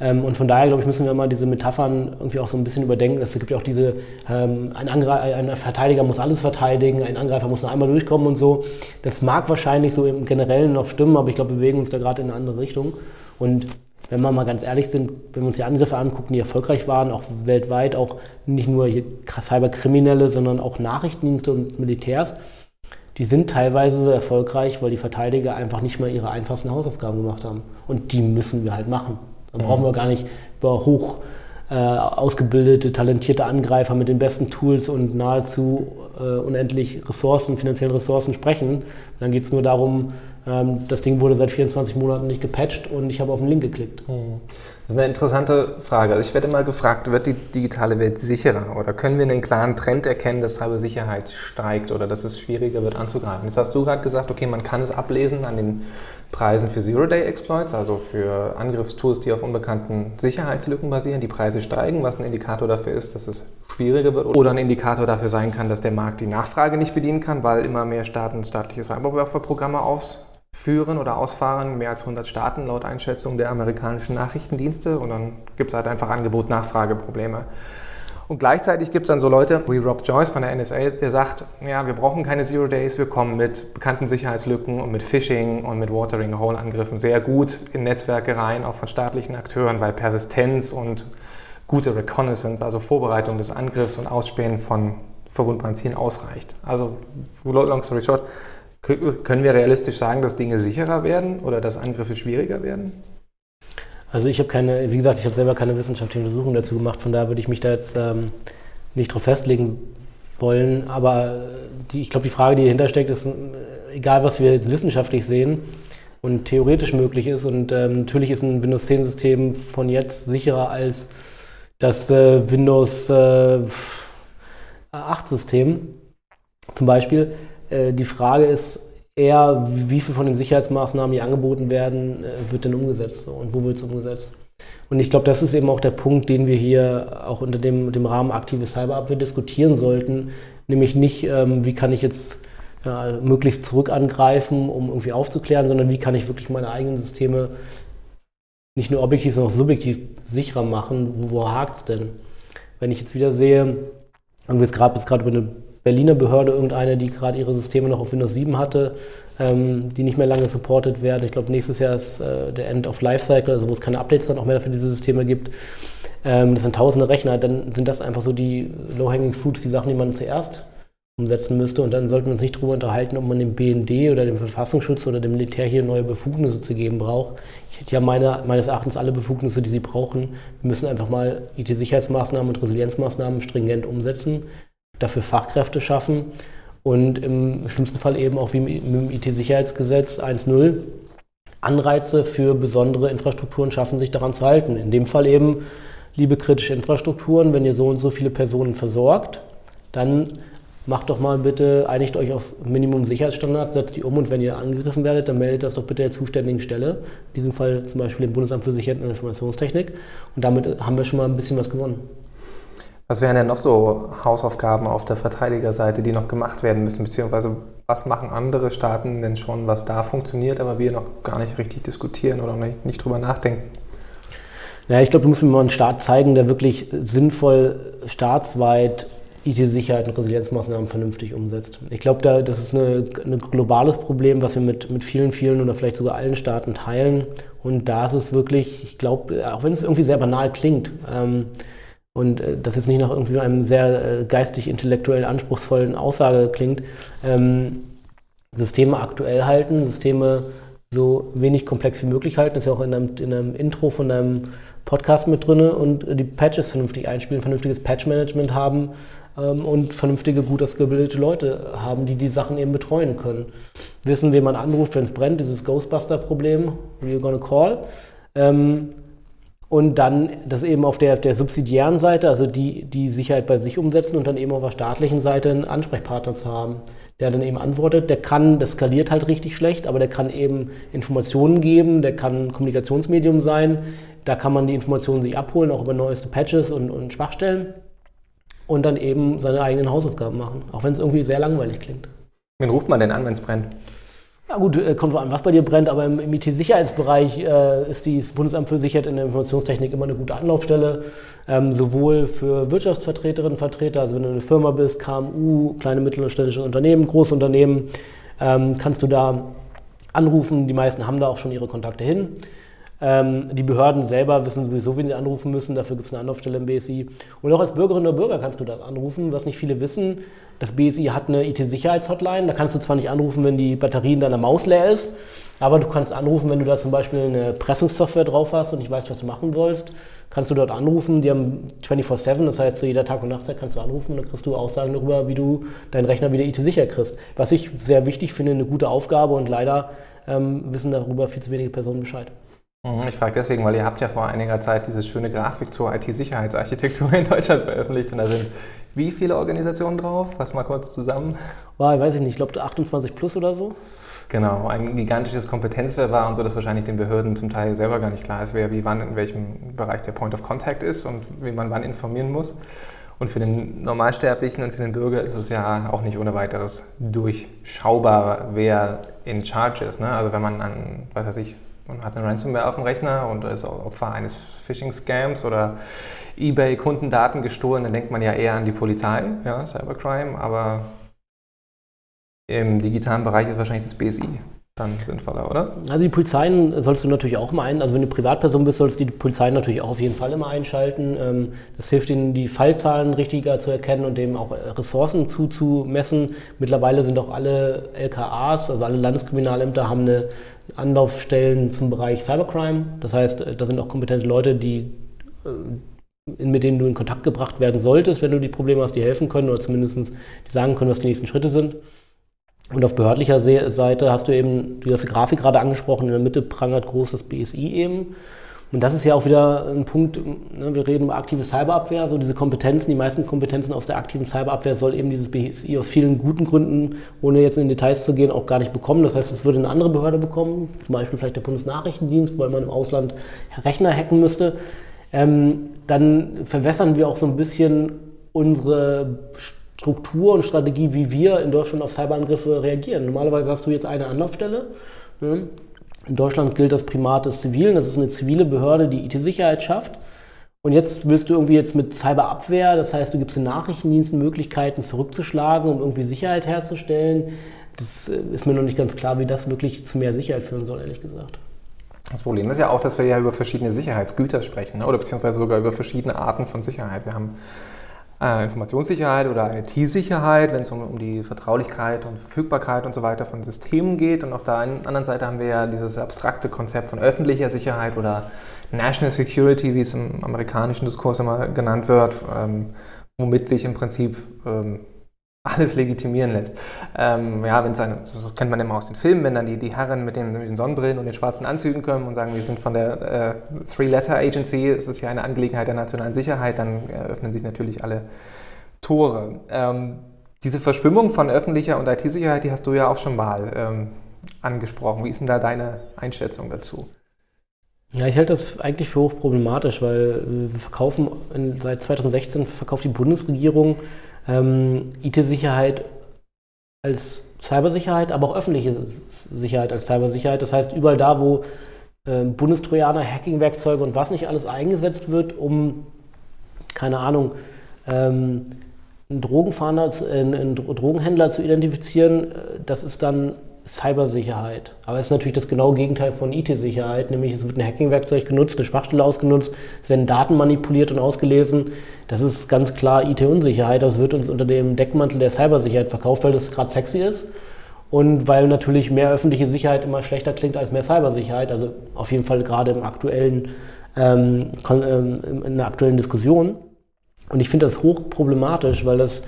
Ähm, und von daher, glaube ich, müssen wir mal diese Metaphern irgendwie auch so ein bisschen überdenken. Es gibt ja auch diese, ähm, ein, ein, Verteidiger muss alles verteidigen, ein Angreifer muss nur einmal durchkommen und so. Das mag wahrscheinlich so im Generellen noch stimmen, aber ich glaube, wir bewegen uns da gerade in eine andere Richtung. Und wenn wir mal ganz ehrlich sind, wenn wir uns die Angriffe angucken, die erfolgreich waren, auch weltweit, auch nicht nur hier Cyberkriminelle, sondern auch Nachrichtendienste und Militärs, die sind teilweise so erfolgreich, weil die Verteidiger einfach nicht mal ihre einfachsten Hausaufgaben gemacht haben. Und die müssen wir halt machen. Da brauchen wir gar nicht über hoch äh, ausgebildete, talentierte Angreifer mit den besten Tools und nahezu äh, unendlich Ressourcen, finanziellen Ressourcen sprechen. Dann geht es nur darum, das Ding wurde seit 24 Monaten nicht gepatcht und ich habe auf den Link geklickt. Hm. Das ist eine interessante Frage. Also ich werde immer gefragt, wird die digitale Welt sicherer oder können wir einen klaren Trend erkennen, dass Cybersicherheit steigt oder dass es schwieriger wird anzugreifen? Jetzt hast du gerade gesagt, okay, man kann es ablesen an den Preisen für Zero-Day-Exploits, also für Angriffstools, die auf unbekannten Sicherheitslücken basieren. Die Preise steigen, was ein Indikator dafür ist, dass es schwieriger wird oder ein Indikator dafür sein kann, dass der Markt die Nachfrage nicht bedienen kann, weil immer mehr Staaten staatliche Cyberwarfare-Programme aufs führen oder ausfahren, mehr als 100 Staaten laut Einschätzung der amerikanischen Nachrichtendienste und dann gibt es halt einfach Angebot-Nachfrage-Probleme. Und gleichzeitig gibt es dann so Leute wie Rob Joyce von der NSA, der sagt, ja, wir brauchen keine Zero Days, wir kommen mit bekannten Sicherheitslücken und mit Phishing und mit Watering Hole Angriffen sehr gut in Netzwerke rein, auch von staatlichen Akteuren, weil Persistenz und gute Reconnaissance, also Vorbereitung des Angriffs und Ausspähen von verwundbaren Zielen ausreicht. Also, long story short, können wir realistisch sagen, dass Dinge sicherer werden oder dass Angriffe schwieriger werden? Also ich habe keine, wie gesagt, ich habe selber keine wissenschaftliche Untersuchung dazu gemacht, von daher würde ich mich da jetzt ähm, nicht drauf festlegen wollen. Aber die, ich glaube, die Frage, die dahinter steckt, ist, äh, egal was wir jetzt wissenschaftlich sehen und theoretisch möglich ist, und ähm, natürlich ist ein Windows 10 System von jetzt sicherer als das äh, Windows äh, 8 System zum Beispiel. Äh, die Frage ist eher, wie viel von den Sicherheitsmaßnahmen, die angeboten werden, äh, wird denn umgesetzt und wo wird es umgesetzt. Und ich glaube, das ist eben auch der Punkt, den wir hier auch unter dem, dem Rahmen aktive Cyberabwehr diskutieren sollten. Nämlich nicht, ähm, wie kann ich jetzt ja, möglichst zurück angreifen, um irgendwie aufzuklären, sondern wie kann ich wirklich meine eigenen Systeme nicht nur objektiv, sondern auch subjektiv sicherer machen. Wo, wo hakt es denn? Wenn ich jetzt wieder sehe, irgendwie jetzt gerade über eine Berliner Behörde, irgendeine, die gerade ihre Systeme noch auf Windows 7 hatte, ähm, die nicht mehr lange supported werden. Ich glaube, nächstes Jahr ist äh, der End of Lifecycle, also wo es keine Updates dann auch mehr für diese Systeme gibt. Ähm, das sind tausende Rechner, dann sind das einfach so die Low-Hanging Fruits, die Sachen, die man zuerst umsetzen müsste. Und dann sollten wir uns nicht darüber unterhalten, ob man dem BND oder dem Verfassungsschutz oder dem Militär hier neue Befugnisse zu geben braucht. Ich hätte ja meine, meines Erachtens alle Befugnisse, die sie brauchen. Wir müssen einfach mal IT-Sicherheitsmaßnahmen und Resilienzmaßnahmen stringent umsetzen dafür Fachkräfte schaffen und im schlimmsten Fall eben auch wie mit dem IT-Sicherheitsgesetz 1.0 Anreize für besondere Infrastrukturen schaffen, sich daran zu halten. In dem Fall eben, liebe kritische Infrastrukturen, wenn ihr so und so viele Personen versorgt, dann macht doch mal bitte, einigt euch auf Minimum Sicherheitsstandards, setzt die um und wenn ihr angegriffen werdet, dann meldet das doch bitte der zuständigen Stelle. In diesem Fall zum Beispiel dem Bundesamt für Sicherheit und Informationstechnik. Und damit haben wir schon mal ein bisschen was gewonnen. Was wären denn noch so Hausaufgaben auf der Verteidigerseite, die noch gemacht werden müssen? Beziehungsweise was machen andere Staaten denn schon, was da funktioniert, aber wir noch gar nicht richtig diskutieren oder nicht, nicht drüber nachdenken? Ja, ich glaube, du musst mir mal einen Staat zeigen, der wirklich sinnvoll staatsweit IT-Sicherheit und Resilienzmaßnahmen vernünftig umsetzt. Ich glaube, da, das ist ein globales Problem, was wir mit, mit vielen, vielen oder vielleicht sogar allen Staaten teilen. Und da ist es wirklich, ich glaube, auch wenn es irgendwie sehr banal klingt, ähm, und äh, das jetzt nicht nach irgendwie einem sehr äh, geistig-intellektuell anspruchsvollen Aussage klingt, ähm, Systeme aktuell halten, Systeme so wenig komplex wie möglich halten, ist ja auch in einem, in einem Intro von deinem Podcast mit drin und die Patches vernünftig einspielen, vernünftiges Patch-Management haben ähm, und vernünftige, gut ausgebildete Leute haben, die die Sachen eben betreuen können. Wissen, wen man anruft, wenn es brennt, dieses Ghostbuster-Problem, who you gonna call. Ähm, und dann das eben auf der, der subsidiären Seite, also die, die Sicherheit bei sich umsetzen und dann eben auf der staatlichen Seite einen Ansprechpartner zu haben, der dann eben antwortet. Der kann, das skaliert halt richtig schlecht, aber der kann eben Informationen geben, der kann ein Kommunikationsmedium sein, da kann man die Informationen sich abholen, auch über neueste Patches und, und Schwachstellen und dann eben seine eigenen Hausaufgaben machen, auch wenn es irgendwie sehr langweilig klingt. Wen ruft man denn an, wenn es brennt? Na gut, äh, kommt an, was bei dir brennt, aber im, IT-Sicherheitsbereich äh, ist das Bundesamt für Sicherheit in der Informationstechnik immer eine gute Anlaufstelle, ähm, sowohl für Wirtschaftsvertreterinnen und Vertreter, also wenn du eine Firma bist, KMU, kleine mittelständische Unternehmen, große Unternehmen, ähm, kannst du da anrufen. Die meisten haben da auch schon ihre Kontakte hin. Ähm, die Behörden selber wissen sowieso, wen sie anrufen müssen. Dafür gibt es eine Anlaufstelle im BSI. Und auch als Bürgerinnen oder Bürger kannst du dann anrufen, was nicht viele wissen. Das BSI hat eine IT-Sicherheitshotline. Da kannst du zwar nicht anrufen, wenn die Batterie in deiner Maus leer ist, Aber du kannst anrufen, wenn du da zum Beispiel eine Pressungssoftware drauf hast und nicht weißt, was du machen willst, kannst du dort anrufen. Die haben 24-7, das heißt zu jeder Tag- und Nachtzeit kannst du anrufen und dann kriegst du Aussagen darüber, wie du deinen Rechner wieder IT-sicher kriegst. Was ich sehr wichtig finde, eine gute Aufgabe und leider ähm, wissen darüber viel zu wenige Personen Bescheid. Mhm, Ich frage deswegen, weil ihr habt ja vor einiger Zeit diese schöne Grafik zur IT-Sicherheitsarchitektur in Deutschland *laughs* veröffentlicht und da sind wie viele Organisationen drauf? Fass mal kurz zusammen. War, weiß ich nicht, ich glaube 28 plus oder so. Genau, ein gigantisches Kompetenzwirrwarr und so, dass wahrscheinlich den Behörden zum Teil selber gar nicht klar ist, wer wie wann in welchem Bereich der Point of Contact ist und wie man wann informieren muss. Und für den Normalsterblichen und für den Bürger ist es ja auch nicht ohne weiteres durchschaubar, wer in Charge ist. Ne? Also wenn man an, was weiß ich, man hat eine Ransomware auf dem Rechner und ist Opfer eines Phishing-Scams oder eBay-Kundendaten gestohlen, dann denkt man ja eher an die Polizei, ja, Cybercrime, aber im digitalen Bereich ist wahrscheinlich das BSI dann sinnvoller, oder? Also die Polizeien sollst du natürlich auch immer ein, also wenn du Privatperson bist, sollst du die Polizei natürlich auch auf jeden Fall immer einschalten. Ähm, Das hilft ihnen, die Fallzahlen richtiger zu erkennen und dem auch Ressourcen zuzumessen. Mittlerweile sind auch alle LKAs, also alle Landeskriminalämter, haben eine Anlaufstellen zum Bereich Cybercrime. Das heißt, äh, da sind auch kompetente Leute, die äh, mit denen du in Kontakt gebracht werden solltest, wenn du die Probleme hast, die helfen können oder zumindest die sagen können, was die nächsten Schritte sind. Und auf behördlicher Se- Seite hast du eben, du hast die Grafik gerade angesprochen, in der Mitte prangert groß das BSI eben. Und das ist ja auch wieder ein Punkt, ne, wir reden über aktive Cyberabwehr, so diese Kompetenzen, die meisten Kompetenzen aus der aktiven Cyberabwehr soll eben dieses BSI aus vielen guten Gründen, ohne jetzt in Details zu gehen, auch gar nicht bekommen. Das heißt, es würde eine andere Behörde bekommen, zum Beispiel vielleicht der Bundesnachrichtendienst, weil man im Ausland Rechner hacken müsste. Ähm, dann verwässern wir auch so ein bisschen unsere Struktur und Strategie, wie wir in Deutschland auf Cyberangriffe reagieren. Normalerweise hast du jetzt eine Anlaufstelle. Ne? In Deutschland gilt das Primat des Zivilen. Das ist eine zivile Behörde, die IT-Sicherheit schafft. Und jetzt willst du irgendwie jetzt mit Cyberabwehr, das heißt, du gibst den Nachrichtendiensten Möglichkeiten zurückzuschlagen, um irgendwie Sicherheit herzustellen. Das äh, ist mir noch nicht ganz klar, wie das wirklich zu mehr Sicherheit führen soll, ehrlich gesagt. Das Problem ist ja auch, dass wir ja über verschiedene Sicherheitsgüter sprechen ne? oder beziehungsweise sogar über verschiedene Arten von Sicherheit. Wir haben Informationssicherheit oder IT-Sicherheit, wenn es um, um die Vertraulichkeit und Verfügbarkeit und so weiter von Systemen geht. Und auf der anderen Seite haben wir ja dieses abstrakte Konzept von öffentlicher Sicherheit oder National Security, wie es im amerikanischen Diskurs immer genannt wird, ähm, womit sich im Prinzip ähm, alles legitimieren lässt. Ähm, ja, wenn's eine, das kennt man immer aus den Filmen, wenn dann die, die Herren mit den, mit den Sonnenbrillen und den schwarzen Anzügen kommen und sagen, wir sind von der äh, Three-Letter Agency, es ist ja eine Angelegenheit der nationalen Sicherheit, dann öffnen sich natürlich alle Tore. Ähm, diese Verschwimmung von öffentlicher und IT-Sicherheit, die hast du ja auch schon mal ähm, angesprochen. Wie ist denn da deine Einschätzung dazu? Ja, ich halte das eigentlich für hochproblematisch, weil äh, wir verkaufen, seit 2016 verkauft die Bundesregierung ähm, IT-Sicherheit als Cybersicherheit, aber auch öffentliche Sicherheit als Cybersicherheit. Das heißt, überall da, wo äh, Bundestrojaner, Hacking-Werkzeuge und was nicht alles eingesetzt wird, um, keine Ahnung, ähm, einen Drogenfahnder, äh, einen Drogenhändler zu identifizieren, äh, das ist dann Cybersicherheit. Aber es ist natürlich das genaue Gegenteil von IT-Sicherheit, nämlich es wird ein Hacking-Werkzeug genutzt, eine Schwachstelle ausgenutzt, es werden Daten manipuliert und ausgelesen. Das ist ganz klar IT-Unsicherheit. Das wird uns unter dem Deckmantel der Cybersicherheit verkauft, weil das gerade sexy ist. Und weil natürlich mehr öffentliche Sicherheit immer schlechter klingt als mehr Cybersicherheit. Also auf jeden Fall gerade im aktuellen, ähm, in der aktuellen Diskussion. Und ich finde das hochproblematisch, weil das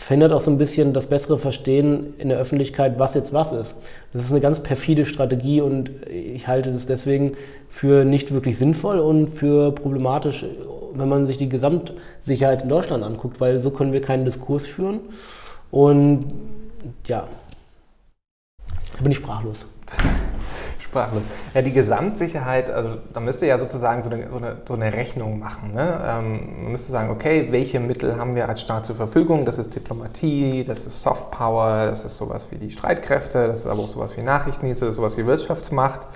verhindert auch so ein bisschen das bessere Verstehen in der Öffentlichkeit, was jetzt was ist. Das ist eine ganz perfide Strategie und ich halte es deswegen für nicht wirklich sinnvoll und für problematisch, wenn man sich die Gesamtsicherheit in Deutschland anguckt, weil so können wir keinen Diskurs führen. Und ja, da bin ich sprachlos. *laughs* Sprachlos. Ja, die Gesamtsicherheit, also da müsste ja sozusagen so eine, so eine, so eine Rechnung machen. Ne? Ähm, man müsste sagen, okay, welche Mittel haben wir als Staat zur Verfügung? Das ist Diplomatie, das ist Soft Power, das ist sowas wie die Streitkräfte, das ist aber auch sowas wie Nachrichtendienste, das ist sowas wie Wirtschaftsmacht.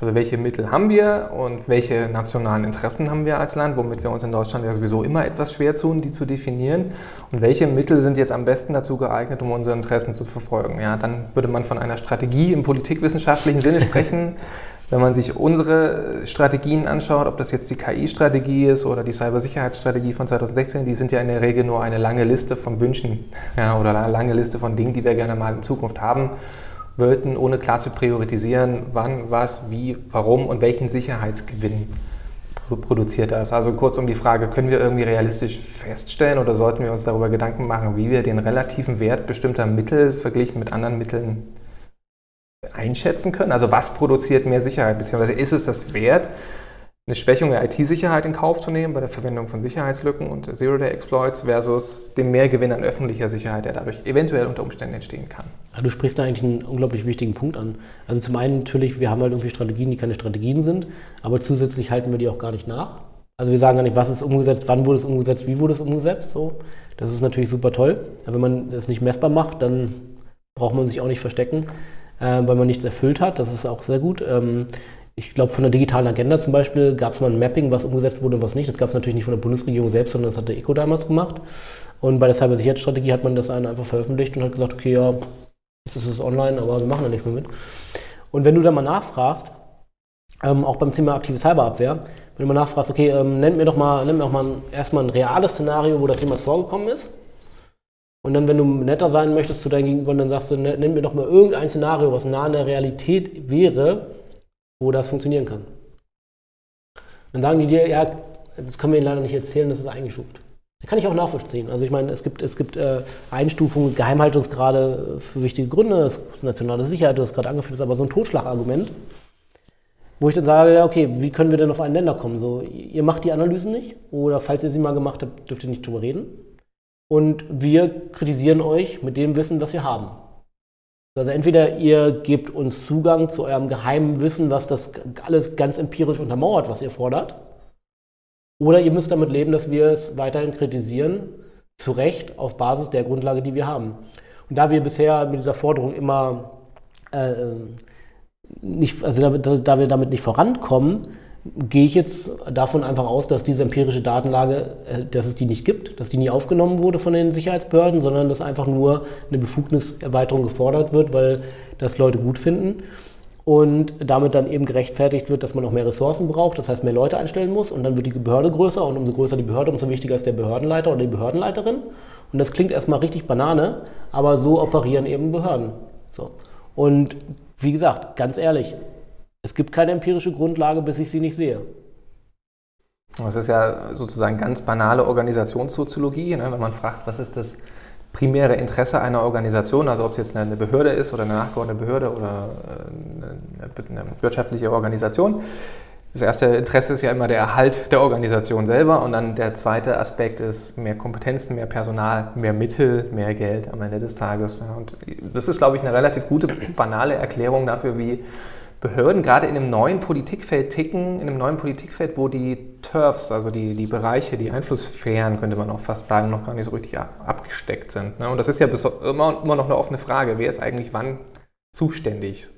Also welche Mittel haben wir und welche nationalen Interessen haben wir als Land, womit wir uns in Deutschland ja sowieso immer etwas schwer tun, die zu definieren. Und welche Mittel sind jetzt am besten dazu geeignet, um unsere Interessen zu verfolgen? Ja, dann würde man von einer Strategie im politikwissenschaftlichen Sinne *laughs* sprechen. Wenn man sich unsere Strategien anschaut, ob das jetzt die KI-Strategie ist oder die Cybersicherheitsstrategie von 2016, die sind ja in der Regel nur eine lange Liste von Wünschen ja, oder eine lange Liste von Dingen, die wir gerne mal in Zukunft haben wollten, ohne klar zu priorisieren, wann, was, wie, warum und welchen Sicherheitsgewinn produziert das. Also kurz um die Frage, können wir irgendwie realistisch feststellen oder sollten wir uns darüber Gedanken machen, wie wir den relativen Wert bestimmter Mittel verglichen mit anderen Mitteln einschätzen können? Also was produziert mehr Sicherheit, beziehungsweise ist es das wert, eine Schwächung der IT-Sicherheit in Kauf zu nehmen bei der Verwendung von Sicherheitslücken und Zero-Day-Exploits versus dem Mehrgewinn an öffentlicher Sicherheit, der dadurch eventuell unter Umständen entstehen kann. Ja, du sprichst da eigentlich einen unglaublich wichtigen Punkt an. Also zum einen natürlich, wir haben halt irgendwie Strategien, die keine Strategien sind, aber zusätzlich halten wir die auch gar nicht nach. Also wir sagen gar nicht, was ist umgesetzt, wann wurde es umgesetzt, wie wurde es umgesetzt. So. Das ist natürlich super toll. Wenn man das nicht messbar macht, dann braucht man sich auch nicht verstecken, äh, weil man nichts erfüllt hat. Das ist auch sehr gut. Ähm, ich glaube, von der digitalen Agenda zum Beispiel gab es mal ein Mapping, was umgesetzt wurde und was nicht. Das gab es natürlich nicht von der Bundesregierung selbst, sondern das hat der ECO damals gemacht. Und bei der Cybersicherheitsstrategie hat man das einfach veröffentlicht und hat gesagt, okay, ja, das ist online, aber wir machen da nichts mehr mit. Und wenn du dann mal nachfragst, ähm, auch beim Thema aktive Cyberabwehr, wenn du mal nachfragst, okay, ähm, nenn mir doch mal, nenn mir doch mal erstmal ein reales Szenario, wo das jemals vorgekommen ist. Und dann, wenn du netter sein möchtest zu deinem Gegenüber, dann sagst du, nenn mir doch mal irgendein Szenario, was nah an der Realität wäre, wo das funktionieren kann. Dann sagen die dir, ja, das können wir Ihnen leider nicht erzählen, das ist eingestuft. Kann ich auch nachvollziehen. Also ich meine, es gibt, es gibt äh, Einstufungen, Geheimhaltungsgrade für wichtige Gründe, nationale Sicherheit, du hast gerade angeführt, das ist aber so ein Totschlagargument, wo ich dann sage, ja, okay, wie können wir denn auf einen Länder kommen? So, ihr macht die Analysen nicht oder falls ihr sie mal gemacht habt, dürft ihr nicht drüber reden. Und wir kritisieren euch mit dem Wissen, das wir haben. Also entweder ihr gebt uns Zugang zu eurem geheimen Wissen, was das alles ganz empirisch untermauert, was ihr fordert, oder ihr müsst damit leben, dass wir es weiterhin kritisieren, zu Recht auf Basis der Grundlage, die wir haben. Und da wir bisher mit dieser Forderung immer äh, nicht, also da, da wir damit nicht vorankommen, gehe ich jetzt davon einfach aus, dass diese empirische Datenlage, äh, dass es die nicht gibt, dass die nie aufgenommen wurde von den Sicherheitsbehörden, sondern dass einfach nur eine Befugniserweiterung gefordert wird, weil das Leute gut finden und damit dann eben gerechtfertigt wird, dass man noch mehr Ressourcen braucht, das heißt mehr Leute einstellen muss und dann wird die Behörde größer und umso größer die Behörde, umso wichtiger ist der Behördenleiter oder die Behördenleiterin und das klingt erstmal richtig Banane, aber so operieren eben Behörden. So. Und wie gesagt, ganz ehrlich, es gibt keine empirische Grundlage, bis ich sie nicht sehe. Das ist ja sozusagen ganz banale Organisationssoziologie, ne? wenn man fragt, was ist das primäre Interesse einer Organisation, also ob es jetzt eine Behörde ist oder eine nachgeordnete Behörde oder äh, eine wirtschaftliche Organisation. Das erste Interesse ist ja immer der Erhalt der Organisation selber und dann der zweite Aspekt ist mehr Kompetenzen, mehr Personal, mehr Mittel, mehr Geld am Ende des Tages. Und das ist, glaube ich, eine relativ gute, banale Erklärung dafür, wie Behörden gerade in einem neuen Politikfeld ticken, in einem neuen Politikfeld, wo die Turfs, also die, die Bereiche, die Einflusssphären, könnte man auch fast sagen, noch gar nicht so richtig abgesteckt sind. Ne? Und das ist ja immer, immer noch eine offene Frage, wer ist eigentlich wann zuständig?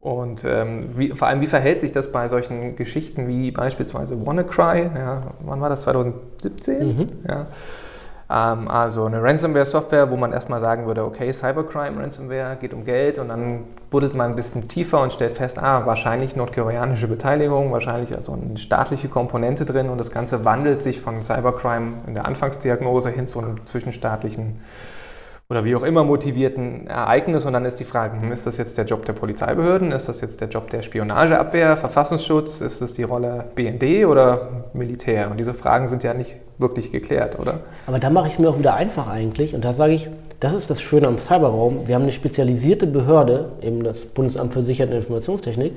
Und ähm, wie, vor allem, wie verhält sich das bei solchen Geschichten wie beispielsweise WannaCry? Ja, wann war das? 2017? Mhm. Ja. Ähm, also eine Ransomware-Software, wo man erstmal sagen würde, okay, Cybercrime-Ransomware geht um Geld und dann buddelt man ein bisschen tiefer und stellt fest, ah, wahrscheinlich nordkoreanische Beteiligung, wahrscheinlich also eine staatliche Komponente drin und das Ganze wandelt sich von Cybercrime in der Anfangsdiagnose hin zu einem zwischenstaatlichen oder wie auch immer motivierten Ereignis. Und dann ist die Frage, hm, ist das jetzt der Job der Polizeibehörden? Ist das jetzt der Job der Spionageabwehr, Verfassungsschutz? Ist das die Rolle BND oder Militär? Und diese Fragen sind ja nicht wirklich geklärt, oder? Aber da mache ich es mir auch wieder einfach eigentlich. Und da sage ich, das ist das Schöne am Cyberraum. Wir haben eine spezialisierte Behörde, eben das Bundesamt für Sicherheit und Informationstechnik,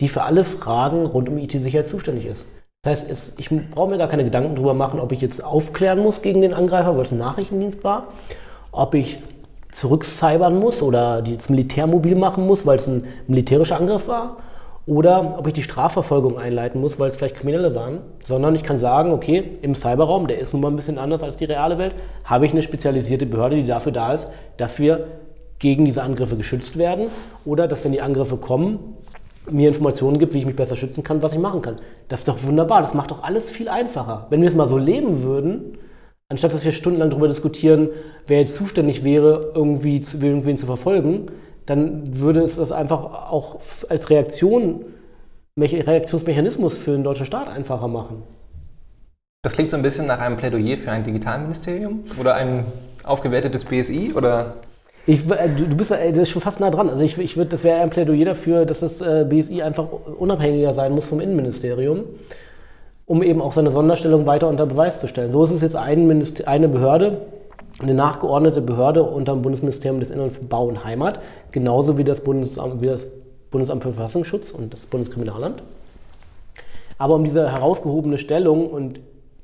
die für alle Fragen rund um IT-Sicherheit zuständig ist. Das heißt, ich brauche mir gar keine Gedanken darüber machen, ob ich jetzt aufklären muss gegen den Angreifer, weil es ein Nachrichtendienst war ob ich zurückcybern muss oder das Militär mobil machen muss, weil es ein militärischer Angriff war, oder ob ich die Strafverfolgung einleiten muss, weil es vielleicht Kriminelle waren, sondern ich kann sagen, okay, im Cyberraum, der ist nun mal ein bisschen anders als die reale Welt, habe ich eine spezialisierte Behörde, die dafür da ist, dass wir gegen diese Angriffe geschützt werden oder dass, wenn die Angriffe kommen, mir Informationen gibt, wie ich mich besser schützen kann, was ich machen kann. Das ist doch wunderbar, das macht doch alles viel einfacher. Wenn wir es mal so leben würden, Anstatt dass wir stundenlang darüber diskutieren, wer jetzt zuständig wäre, irgendwie zu, irgendwen zu verfolgen, dann würde es das einfach auch als Reaktion, Reaktionsmechanismus für den deutschen Staat einfacher machen. Das klingt so ein bisschen nach einem Plädoyer für ein Digitalministerium oder ein aufgewertetes BSI oder? Ich, äh, du, bist äh, das ist schon fast nah dran. Also ich, ich würde, das wäre ein Plädoyer dafür, dass das äh, BSI einfach unabhängiger sein muss vom Innenministerium, um eben auch seine Sonderstellung weiter unter Beweis zu stellen. So ist es jetzt ein eine Behörde, eine nachgeordnete Behörde unter dem Bundesministerium des Innern für Bau und Heimat, genauso wie das Bundesamt, wie das Bundesamt für Verfassungsschutz und das Bundeskriminalamt. Aber um diese herausgehobene Stellung und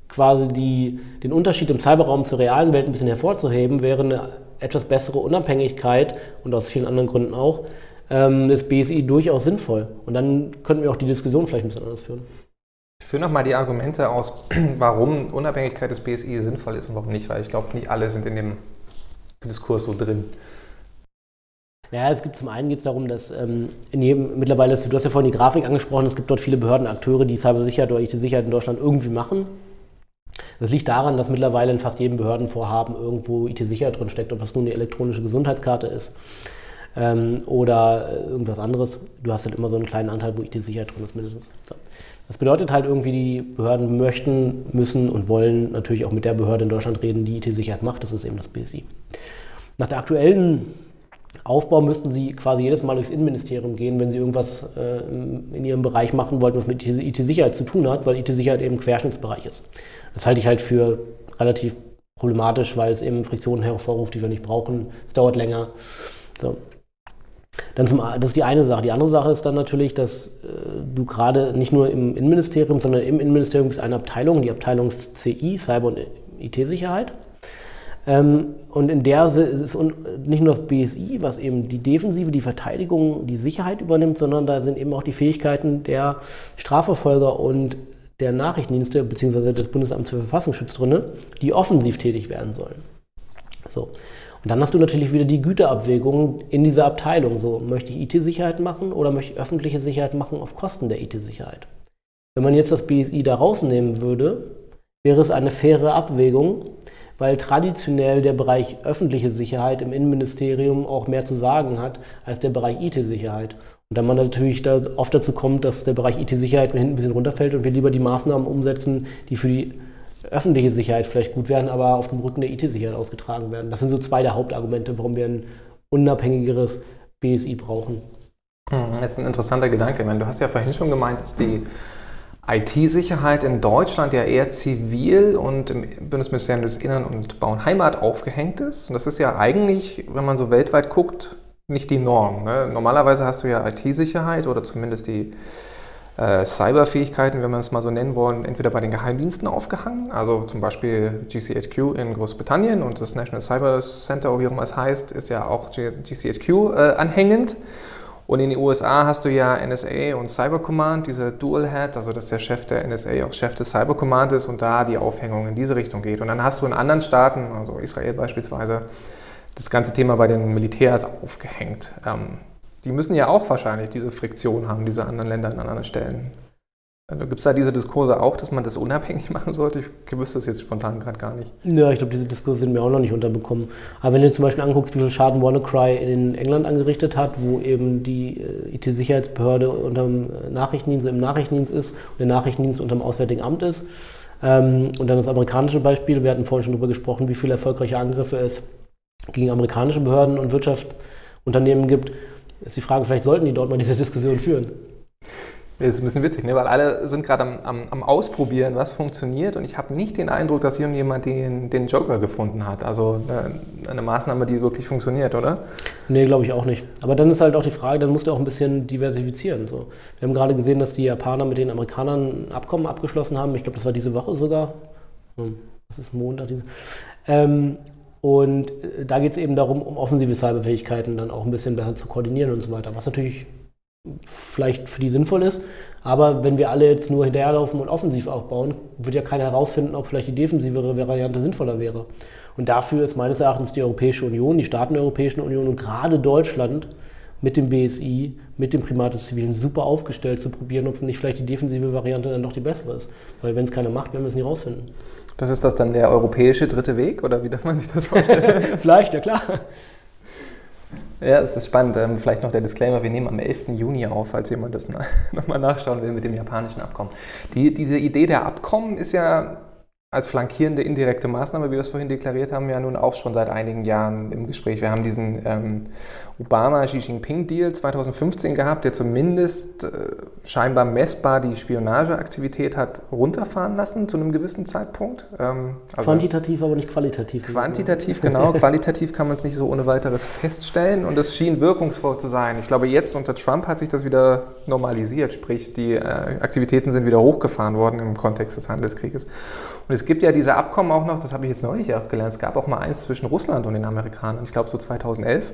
quasi die, den Unterschied im Cyberraum zur realen Welt ein bisschen hervorzuheben, wäre eine etwas bessere Unabhängigkeit und aus vielen anderen Gründen auch ähm, des BSI durchaus sinnvoll. Und dann könnten wir auch die Diskussion vielleicht ein bisschen anders führen. Ich führe nochmal die Argumente aus, *clears throat* warum Unabhängigkeit des BSI sinnvoll ist und warum nicht, weil ich glaube, nicht alle sind in dem Diskurs so drin. Ja, es gibt zum einen geht es darum, dass ähm, in jedem, mittlerweile, du hast ja vorhin die Grafik angesprochen, es gibt dort viele Behördenakteure, die Cybersicherheit oder IT-Sicherheit in Deutschland irgendwie machen. Das liegt daran, dass mittlerweile in fast jedem Behördenvorhaben irgendwo IT-Sicherheit drin steckt, ob das nun eine elektronische Gesundheitskarte ist ähm, oder äh, irgendwas anderes. Du hast halt immer so einen kleinen Anteil, wo IT-Sicherheit drin ist mindestens. So. Das bedeutet halt irgendwie, die Behörden möchten, müssen und wollen natürlich auch mit der Behörde in Deutschland reden, die IT-Sicherheit macht. Das ist eben das BSI. Nach der aktuellen Aufbau müssten sie quasi jedes Mal durchs Innenministerium gehen, wenn sie irgendwas äh, in ihrem Bereich machen wollten, was mit IT-Sicherheit zu tun hat, weil IT-Sicherheit eben Querschnittsbereich ist. Das halte ich halt für relativ problematisch, weil es eben Friktionen hervorruft, die wir nicht brauchen. Es dauert länger. So. Dann zum, das ist die eine Sache. Die andere Sache ist dann natürlich, dass äh, du gerade nicht nur im Innenministerium, sondern im Innenministerium bist eine Abteilung, die Abteilung CI, Cyber- und IT-Sicherheit. Ähm, und in der ist nicht nur das BSI, was eben die Defensive, die Verteidigung, die Sicherheit übernimmt, sondern da sind eben auch die Fähigkeiten der Strafverfolger und der Nachrichtendienste bzw. des Bundesamts für Verfassungsschutz drin, die offensiv tätig werden sollen. So. Und dann hast du natürlich wieder die Güterabwägung in dieser Abteilung. So, möchte ich IT-Sicherheit machen oder möchte ich öffentliche Sicherheit machen auf Kosten der IT-Sicherheit? Wenn man jetzt das BSI da rausnehmen würde, wäre es eine faire Abwägung, weil traditionell der Bereich öffentliche Sicherheit im Innenministerium auch mehr zu sagen hat als der Bereich IT-Sicherheit. Und dann man natürlich da oft dazu kommt, dass der Bereich IT-Sicherheit hinten ein bisschen runterfällt und wir lieber die Maßnahmen umsetzen, die für die öffentliche Sicherheit vielleicht gut werden, aber auf dem Rücken der IT-Sicherheit ausgetragen werden. Das sind so zwei der Hauptargumente, warum wir ein unabhängigeres BSI brauchen. Das hm, ist ein interessanter Gedanke. Du hast ja vorhin schon gemeint, dass die IT-Sicherheit in Deutschland ja eher zivil und im Bundesministerium des Innern und Bau und Heimat aufgehängt ist. Und das ist ja eigentlich, wenn man so weltweit guckt, nicht die Norm. Ne? Normalerweise hast du ja IT-Sicherheit oder zumindest die äh, Cyberfähigkeiten, wenn wir es mal so nennen wollen, entweder bei den Geheimdiensten aufgehangen, also zum Beispiel GCHQ in Großbritannien und das National Cyber Center, wie auch immer es heißt, ist ja auch GCHQ äh, anhängend. Und in den USA hast du ja NSA und Cyber Command, diese Dual Head, also dass der Chef der NSA auch Chef des Cyber Command ist und da die Aufhängung in diese Richtung geht. Und dann hast du in anderen Staaten, also Israel beispielsweise, das ganze Thema bei den Militärs aufgehängt. Ähm, die müssen ja auch wahrscheinlich diese Friktion haben, diese anderen Länder an anderen Stellen. Also Gibt es da diese Diskurse auch, dass man das unabhängig *laughs* machen sollte? Ich wüsste das jetzt spontan gerade gar nicht. Ja, ich glaube, diese Diskurse sind mir auch noch nicht unterbekommen. Aber wenn du zum Beispiel anguckst, wie viel Schaden WannaCry in England angerichtet hat, wo eben die äh, IT-Sicherheitsbehörde unter dem Nachrichtendienst im Nachrichtendienst ist und der Nachrichtendienst unter dem Auswärtigen Amt ist. Ähm, und dann das amerikanische Beispiel, wir hatten vorhin schon darüber gesprochen, wie viele erfolgreiche Angriffe es gegen amerikanische Behörden und Wirtschaftsunternehmen gibt, ist die Frage, vielleicht sollten die dort mal diese Diskussion führen. Das ist ein bisschen witzig, ne? weil alle sind gerade am, am, am, Ausprobieren, was funktioniert und ich habe nicht den Eindruck, dass irgendjemand den, den Joker gefunden hat. Also eine, eine Maßnahme, die wirklich funktioniert, oder? Nee, glaube ich auch nicht. Aber dann ist halt auch die Frage, dann musst du auch ein bisschen diversifizieren. So. Wir haben gerade gesehen, dass die Japaner mit den Amerikanern ein Abkommen abgeschlossen haben. Ich glaube, das war diese Woche sogar. Hm, das ist Montag. Ähm, und äh, da geht es eben darum, um offensive Cyberfähigkeiten dann auch ein bisschen besser zu koordinieren und so weiter. Was natürlich vielleicht für die sinnvoll ist. Aber wenn wir alle jetzt nur hinterherlaufen und offensiv aufbauen, wird ja keiner herausfinden, ob vielleicht die defensivere Variante sinnvoller wäre. Und dafür ist meines Erachtens die Europäische Union, die Staaten der Europäischen Union und gerade Deutschland mit dem BSI, mit dem Primat des Zivilen super aufgestellt zu probieren, ob nicht vielleicht die defensive Variante dann doch die bessere ist. Weil wenn es keiner macht, werden wir es nie rausfinden. Das ist das dann der europäische dritte Weg oder wie darf man sich das vorstellen? *laughs* vielleicht, ja klar. Ja, es ist spannend. Ähm, vielleicht noch der Disclaimer, wir nehmen am 11. Juni auf, falls jemand das *laughs* nochmal nachschauen will mit dem japanischen Abkommen. Die, diese Idee der Abkommen ist ja als flankierende indirekte Maßnahme, wie wir es vorhin deklariert haben, ja nun auch schon seit einigen Jahren im Gespräch. Wir haben diesen ähm, Obama-Xi Jinping-Deal 2015 gehabt, der zumindest äh, scheinbar messbar die Spionageaktivität hat runterfahren lassen zu einem gewissen Zeitpunkt. Ähm, also Quantitativ, aber nicht qualitativ. Quantitativ, genau. *laughs* Qualitativ kann man es nicht so ohne weiteres feststellen und es schien wirkungsvoll zu sein. Ich glaube, jetzt unter Trump hat sich das wieder normalisiert, sprich die äh, Aktivitäten sind wieder hochgefahren worden im Kontext des Handelskrieges. Und es gibt ja diese Abkommen auch noch, das habe ich jetzt neulich auch gelernt, es gab auch mal eins zwischen Russland und den Amerikanern, ich glaube so 2011.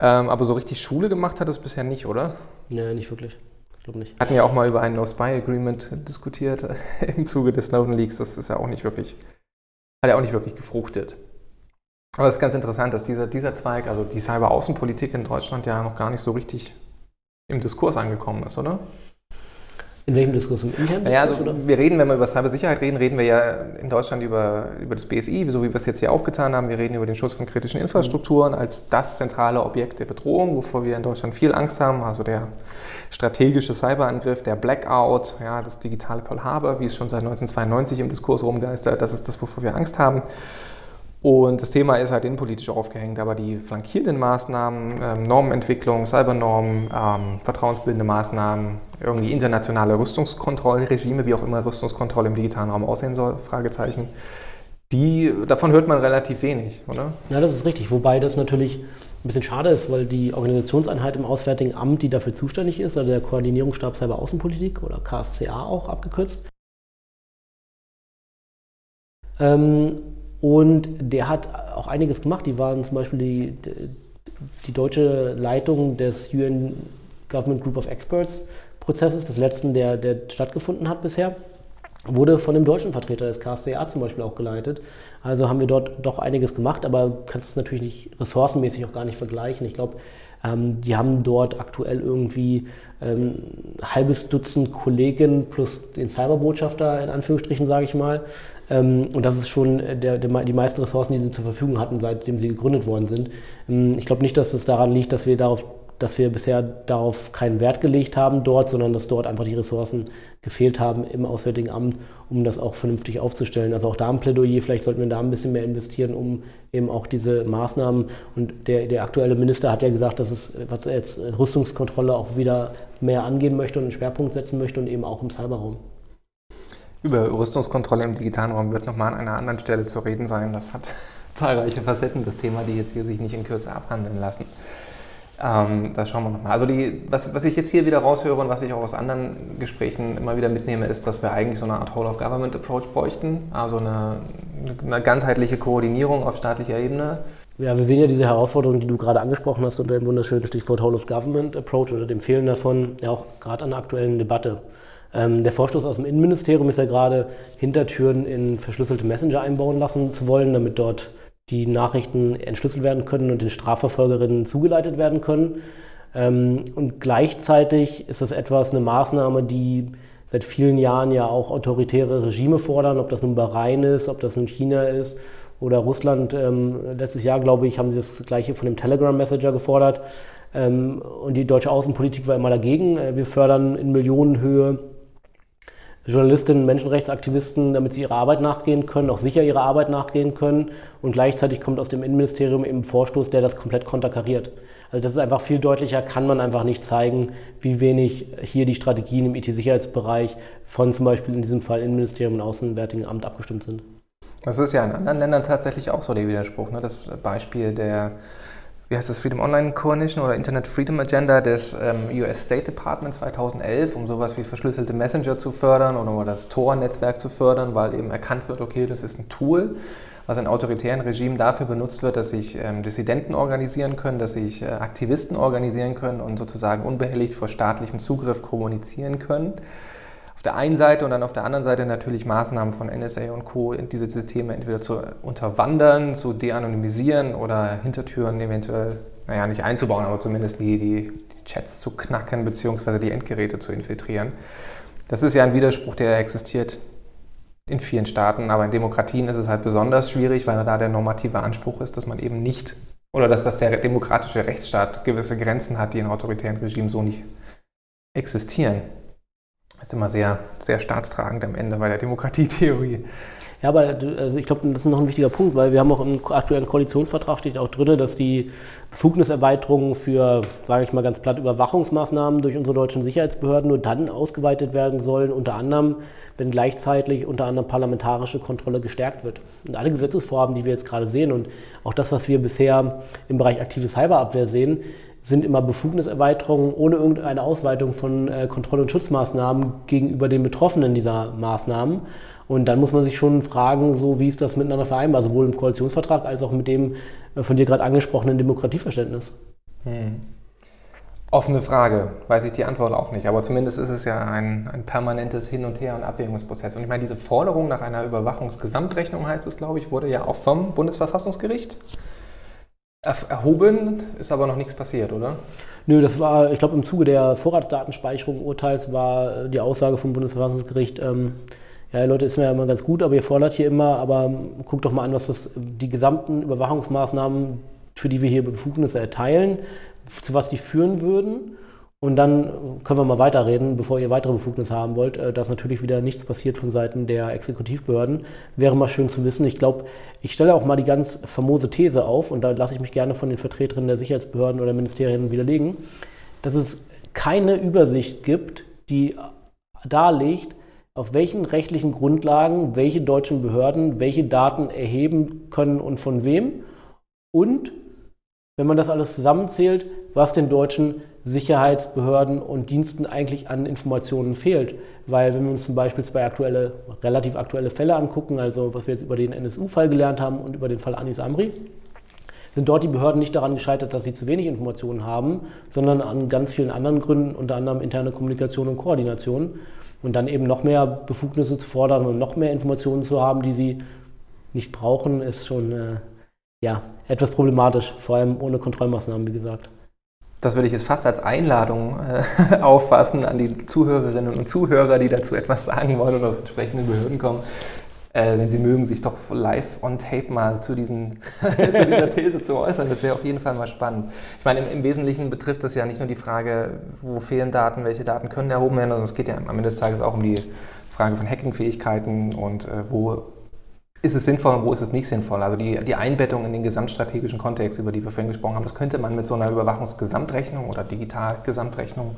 Ähm, aber so richtig Schule gemacht hat es bisher nicht, oder? Nee, nicht wirklich. Ich glaube nicht. Wir hatten ja auch mal über ein No-Spy-Agreement diskutiert *laughs* im Zuge des Snowden Leaks. Das ist ja auch nicht wirklich, hat ja auch nicht wirklich gefruchtet. Aber es ist ganz interessant, dass dieser, dieser Zweig, also die Cyber-Außenpolitik in Deutschland ja noch gar nicht so richtig im Diskurs angekommen ist, oder? In welchem Diskurs? Im internen naja, also oder? wir reden, wenn wir über Cybersicherheit reden, reden wir ja in Deutschland über, über das BSI, so wie wir es jetzt hier auch getan haben. Wir reden über den Schutz von kritischen Infrastrukturen als das zentrale Objekt der Bedrohung, wovor wir in Deutschland viel Angst haben. Also der strategische Cyberangriff, der Blackout, ja, das digitale Pearl Harbor, wie es schon seit 1992 im Diskurs rumgeistert, das ist das, wovor wir Angst haben. Und das Thema ist halt innenpolitisch aufgehängt, aber die flankierenden Maßnahmen, ähm, Normenentwicklung, Cybernormen, ähm, vertrauensbildende Maßnahmen, irgendwie internationale Rüstungskontrollregime, wie auch immer Rüstungskontrolle im digitalen Raum aussehen soll, Fragezeichen, die, davon hört man relativ wenig, oder? Ja, das ist richtig, wobei das natürlich ein bisschen schade ist, weil die Organisationseinheit im Auswärtigen Amt, die dafür zuständig ist, also der Koordinierungsstab Cyber Außenpolitik oder KSCA auch abgekürzt, ähm, und der hat auch einiges gemacht. Die waren zum Beispiel die, die deutsche Leitung des UN Government Group of Experts Prozesses, des letzten, der, der stattgefunden hat bisher, wurde von dem deutschen Vertreter des KSDA zum Beispiel auch geleitet. Also haben wir dort doch einiges gemacht, aber kannst es natürlich nicht ressourcenmäßig auch gar nicht vergleichen. Ich glaube, ähm, die haben dort aktuell irgendwie ähm, ein halbes Dutzend Kollegen plus den Cyberbotschafter in Anführungsstrichen, sage ich mal. Ähm, und das ist schon der, der, die meisten Ressourcen, die sie zur Verfügung hatten, seitdem sie gegründet worden sind. Ähm, ich glaube nicht, dass es daran liegt, dass wir darauf dass wir bisher darauf keinen Wert gelegt haben dort, sondern dass dort einfach die Ressourcen gefehlt haben im Auswärtigen Amt, um das auch vernünftig aufzustellen. Also auch da ein Plädoyer, vielleicht sollten wir da ein bisschen mehr investieren, um eben auch diese Maßnahmen und der, der aktuelle Minister hat ja gesagt, dass es was jetzt Rüstungskontrolle auch wieder mehr angehen möchte und einen Schwerpunkt setzen möchte und eben auch im Cyberraum. Über Rüstungskontrolle im digitalen Raum wird nochmal an einer anderen Stelle zu reden sein. Das hat *laughs* zahlreiche Facetten, das Thema, die jetzt hier sich nicht in Kürze abhandeln lassen. Ähm, da schauen wir nochmal. Also die, was, was ich jetzt hier wieder raushöre und was ich auch aus anderen Gesprächen immer wieder mitnehme, ist, dass wir eigentlich so eine Art Whole-of-Government-Approach bräuchten. Also eine, eine ganzheitliche Koordinierung auf staatlicher Ebene. Ja, wir sehen ja diese Herausforderungen, die du gerade angesprochen hast unter dem wunderschönen Stichwort Whole-of-Government-Approach oder dem Fehlen davon, ja auch gerade an der aktuellen Debatte. Ähm, der Vorstoß aus dem Innenministerium ist ja gerade, Hintertüren in verschlüsselte Messenger einbauen lassen zu wollen, damit dort die Nachrichten entschlüsselt werden können und den Strafverfolgerinnen zugeleitet werden können. Ähm, und gleichzeitig ist das etwas, eine Maßnahme, die seit vielen Jahren ja auch autoritäre Regime fordern, ob das nun Bahrain ist, ob das nun China ist oder Russland. Ähm, letztes Jahr, glaube ich, haben sie das gleiche von dem Telegram-Messenger gefordert. Ähm, und die deutsche Außenpolitik war immer dagegen. Äh, wir fördern in Millionenhöhe Journalistinnen, Menschenrechtsaktivisten, damit sie ihrer Arbeit nachgehen können, auch sicher ihrer Arbeit nachgehen können. Und gleichzeitig kommt aus dem Innenministerium eben ein Vorstoß, der das komplett konterkariert. Also das ist einfach viel deutlicher, kann man einfach nicht zeigen, wie wenig hier die Strategien im IT-Sicherheitsbereich von zum Beispiel in diesem Fall Innenministerium und Außenwärtigen Amt abgestimmt sind. Das ist ja in anderen Ländern tatsächlich auch so der Widerspruch. Ne? Das Beispiel der wie heißt das, Freedom Online Coalition oder Internet Freedom Agenda des ähm, US State Department 2011, um sowas wie verschlüsselte Messenger zu fördern oder das Tor-Netzwerk zu fördern, weil eben erkannt wird, okay, das ist ein Tool, was in autoritären Regimen dafür benutzt wird, dass sich ähm, Dissidenten organisieren können, dass sich äh, Aktivisten organisieren können und sozusagen unbehelligt vor staatlichem Zugriff kommunizieren können auf der einen Seite und dann auf der anderen Seite natürlich Maßnahmen von NSA und Co., diese Systeme entweder zu unterwandern, zu de-anonymisieren oder Hintertüren eventuell, naja, nicht einzubauen, aber zumindest die, die, die Chats zu knacken bzw. die Endgeräte zu infiltrieren. Das ist ja ein Widerspruch, der existiert in vielen Staaten, aber in Demokratien ist es halt besonders schwierig, weil da der normative Anspruch ist, dass man eben nicht oder dass, dass der demokratische Rechtsstaat gewisse Grenzen hat, die in autoritären Regimen so nicht existieren. Das ist immer sehr, sehr staatstragend am Ende bei der Demokratietheorie. Ja, aber also ich glaube, das ist noch ein wichtiger Punkt, weil wir haben auch im aktuellen Koalitionsvertrag steht auch drin, dass die Befugniserweiterungen für, sage ich mal ganz platt, Überwachungsmaßnahmen durch unsere deutschen Sicherheitsbehörden nur dann ausgeweitet werden sollen, unter anderem, wenn gleichzeitig unter anderem parlamentarische Kontrolle gestärkt wird. Und alle Gesetzesvorhaben, die wir jetzt gerade sehen und auch das, was wir bisher im Bereich aktive Cyberabwehr sehen, sind immer Befugniserweiterungen ohne irgendeine Ausweitung von äh, Kontroll- und Schutzmaßnahmen gegenüber den Betroffenen dieser Maßnahmen. Und dann muss man sich schon fragen, so wie ist das miteinander vereinbar, sowohl im Koalitionsvertrag als auch mit dem äh, von dir gerade angesprochenen Demokratieverständnis. Hm. Offene Frage, weiß ich die Antwort auch nicht, aber zumindest ist es ja ein, ein permanentes Hin und Her und Abwägungsprozess. Und ich meine, diese Forderung nach einer Überwachungsgesamtrechnung heißt es, glaube ich, wurde ja auch vom Bundesverfassungsgericht erhoben, ist aber noch nichts passiert, oder? Nö, das war, ich glaube, im Zuge der Vorratsdatenspeicherung Urteils war die Aussage vom Bundesverfassungsgericht, ähm, ja, Leute, ist mir ja immer ganz gut, aber ihr fordert hier immer, aber guckt doch mal an, was das, die gesamten Überwachungsmaßnahmen, für die wir hier Befugnisse erteilen, zu was die führen würden. Und dann können wir mal weiterreden, bevor ihr weitere Befugnisse haben wollt, äh, dass natürlich wieder nichts passiert von Seiten der Exekutivbehörden. Wäre mal schön zu wissen. Ich glaube, ich stelle auch mal die ganz famose These auf, und da lasse ich mich gerne von den Vertreterinnen der Sicherheitsbehörden oder Ministerien widerlegen, dass es keine Übersicht gibt, die darlegt, auf welchen rechtlichen Grundlagen welche deutschen Behörden welche Daten erheben können und von wem. Und, wenn man das alles zusammenzählt, was den deutschen Sicherheitsbehörden und Diensten eigentlich an Informationen fehlt. Weil wenn wir uns zum Beispiel zwei aktuelle, relativ aktuelle Fälle angucken, also was wir jetzt über den NSU-Fall gelernt haben und über den Fall Anis Amri, sind dort die Behörden nicht daran gescheitert, dass sie zu wenig Informationen haben, sondern an ganz vielen anderen Gründen, unter anderem interne Kommunikation und Koordination und dann eben noch mehr Befugnisse zu fordern und noch mehr Informationen zu haben, die sie nicht brauchen, ist schon äh, ja, etwas problematisch, vor allem ohne Kontrollmaßnahmen, wie gesagt. Das würde ich jetzt fast als Einladung äh, *laughs* auffassen an die Zuhörerinnen und Zuhörer, die dazu etwas sagen wollen oder aus entsprechenden Behörden kommen äh, wenn Sie mögen, sich doch live on tape mal zu, diesen, *laughs* zu dieser These zu äußern. Das wäre auf jeden Fall mal spannend. Ich meine, im, im, Wesentlichen betrifft das ja nicht nur die Frage, wo fehlen Daten, welche Daten können erhoben werden, sondern es geht ja am Ende des Tages auch um die Frage von Hackingfähigkeiten und äh, wo ist es sinnvoll und wo ist es nicht sinnvoll? Also die, die Einbettung in den gesamtstrategischen Kontext, über die wir vorhin gesprochen haben, das könnte man mit so einer Überwachungsgesamtrechnung oder Digitalgesamtrechnung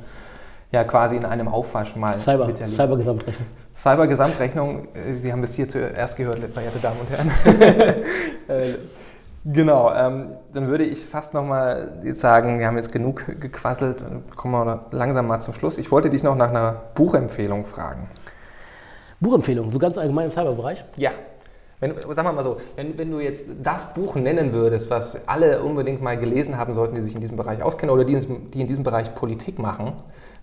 ja quasi in einem Aufwasch mal Cyber. Cyber-Gesamtrechnung. Cyber-Gesamtrechnung, äh, Sie haben bis hier zuerst gehört, verehrte Damen und Herren. *laughs* Äh, genau, ähm, dann würde ich fast nochmal sagen, wir haben jetzt genug gequasselt kommen wir langsam mal zum Schluss. Ich wollte dich noch nach einer Buchempfehlung fragen. Buchempfehlung, so ganz allgemein im Cyberbereich? Ja. Wenn, sagen mal so, wenn, wenn, du jetzt das Buch nennen würdest, was alle unbedingt mal gelesen haben sollten, die sich in diesem Bereich auskennen oder die, die in diesem Bereich Politik machen,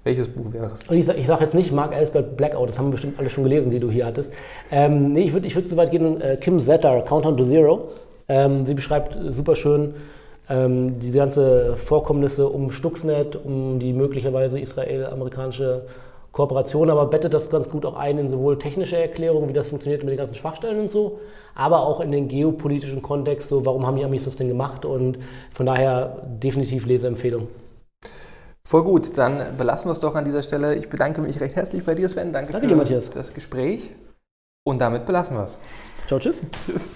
welches Buch wäre es? Ich, sage jetzt nicht Mark Ellsberg Blackout, das haben bestimmt alle schon gelesen, die du hier hattest. Ähm, nee, ich würde ich würd so weit gehen, äh, Kim Zetter, Countdown to Zero. Ähm, sie beschreibt super schön ähm, die ganze Vorkommnisse um Stuxnet, um die möglicherweise israel-amerikanische Kooperation, aber bettet das ganz gut auch ein in sowohl technische Erklärungen, wie das funktioniert mit den ganzen Schwachstellen und so, aber auch in den geopolitischen Kontext, so warum haben die Amis das denn gemacht und von daher definitiv Leseempfehlung. Voll gut, dann belassen wir es doch an dieser Stelle. Ich bedanke mich recht herzlich bei dir, Sven. Danke, Danke für dir, Matthias. das Gespräch. Und damit belassen wir es. Ciao, tschüss. Tschüss.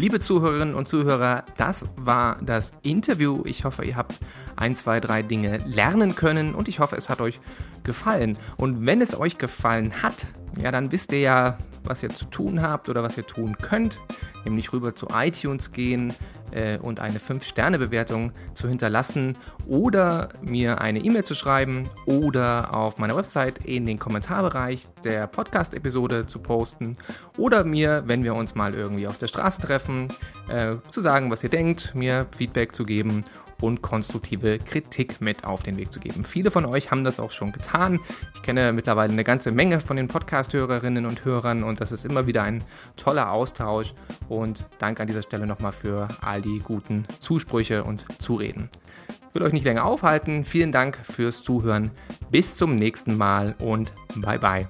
Liebe Zuhörerinnen und Zuhörer, das war das Interview. Ich hoffe, ihr habt ein, zwei, drei Dinge lernen können und ich hoffe, es hat euch gefallen. Und wenn es euch gefallen hat, ja, dann wisst ihr ja, was ihr zu tun habt oder was ihr tun könnt, nämlich rüber zu iTunes gehen, äh, und eine 5-Sterne-Bewertung zu hinterlassen oder mir eine E-Mail zu schreiben oder auf meiner Website in den Kommentarbereich der Podcast-Episode zu posten oder mir, wenn wir uns mal irgendwie auf der Straße treffen, äh, zu sagen, was ihr denkt, mir Feedback zu geben und konstruktive Kritik mit auf den Weg zu geben. Viele von euch haben das auch schon getan. Ich kenne mittlerweile eine ganze Menge von den Podcast-Hörerinnen und Hörern und das ist immer wieder ein toller Austausch und danke an dieser Stelle nochmal für all die guten Zusprüche und Zureden. Ich will euch nicht länger aufhalten. Vielen Dank fürs Zuhören. Bis zum nächsten Mal und bye bye.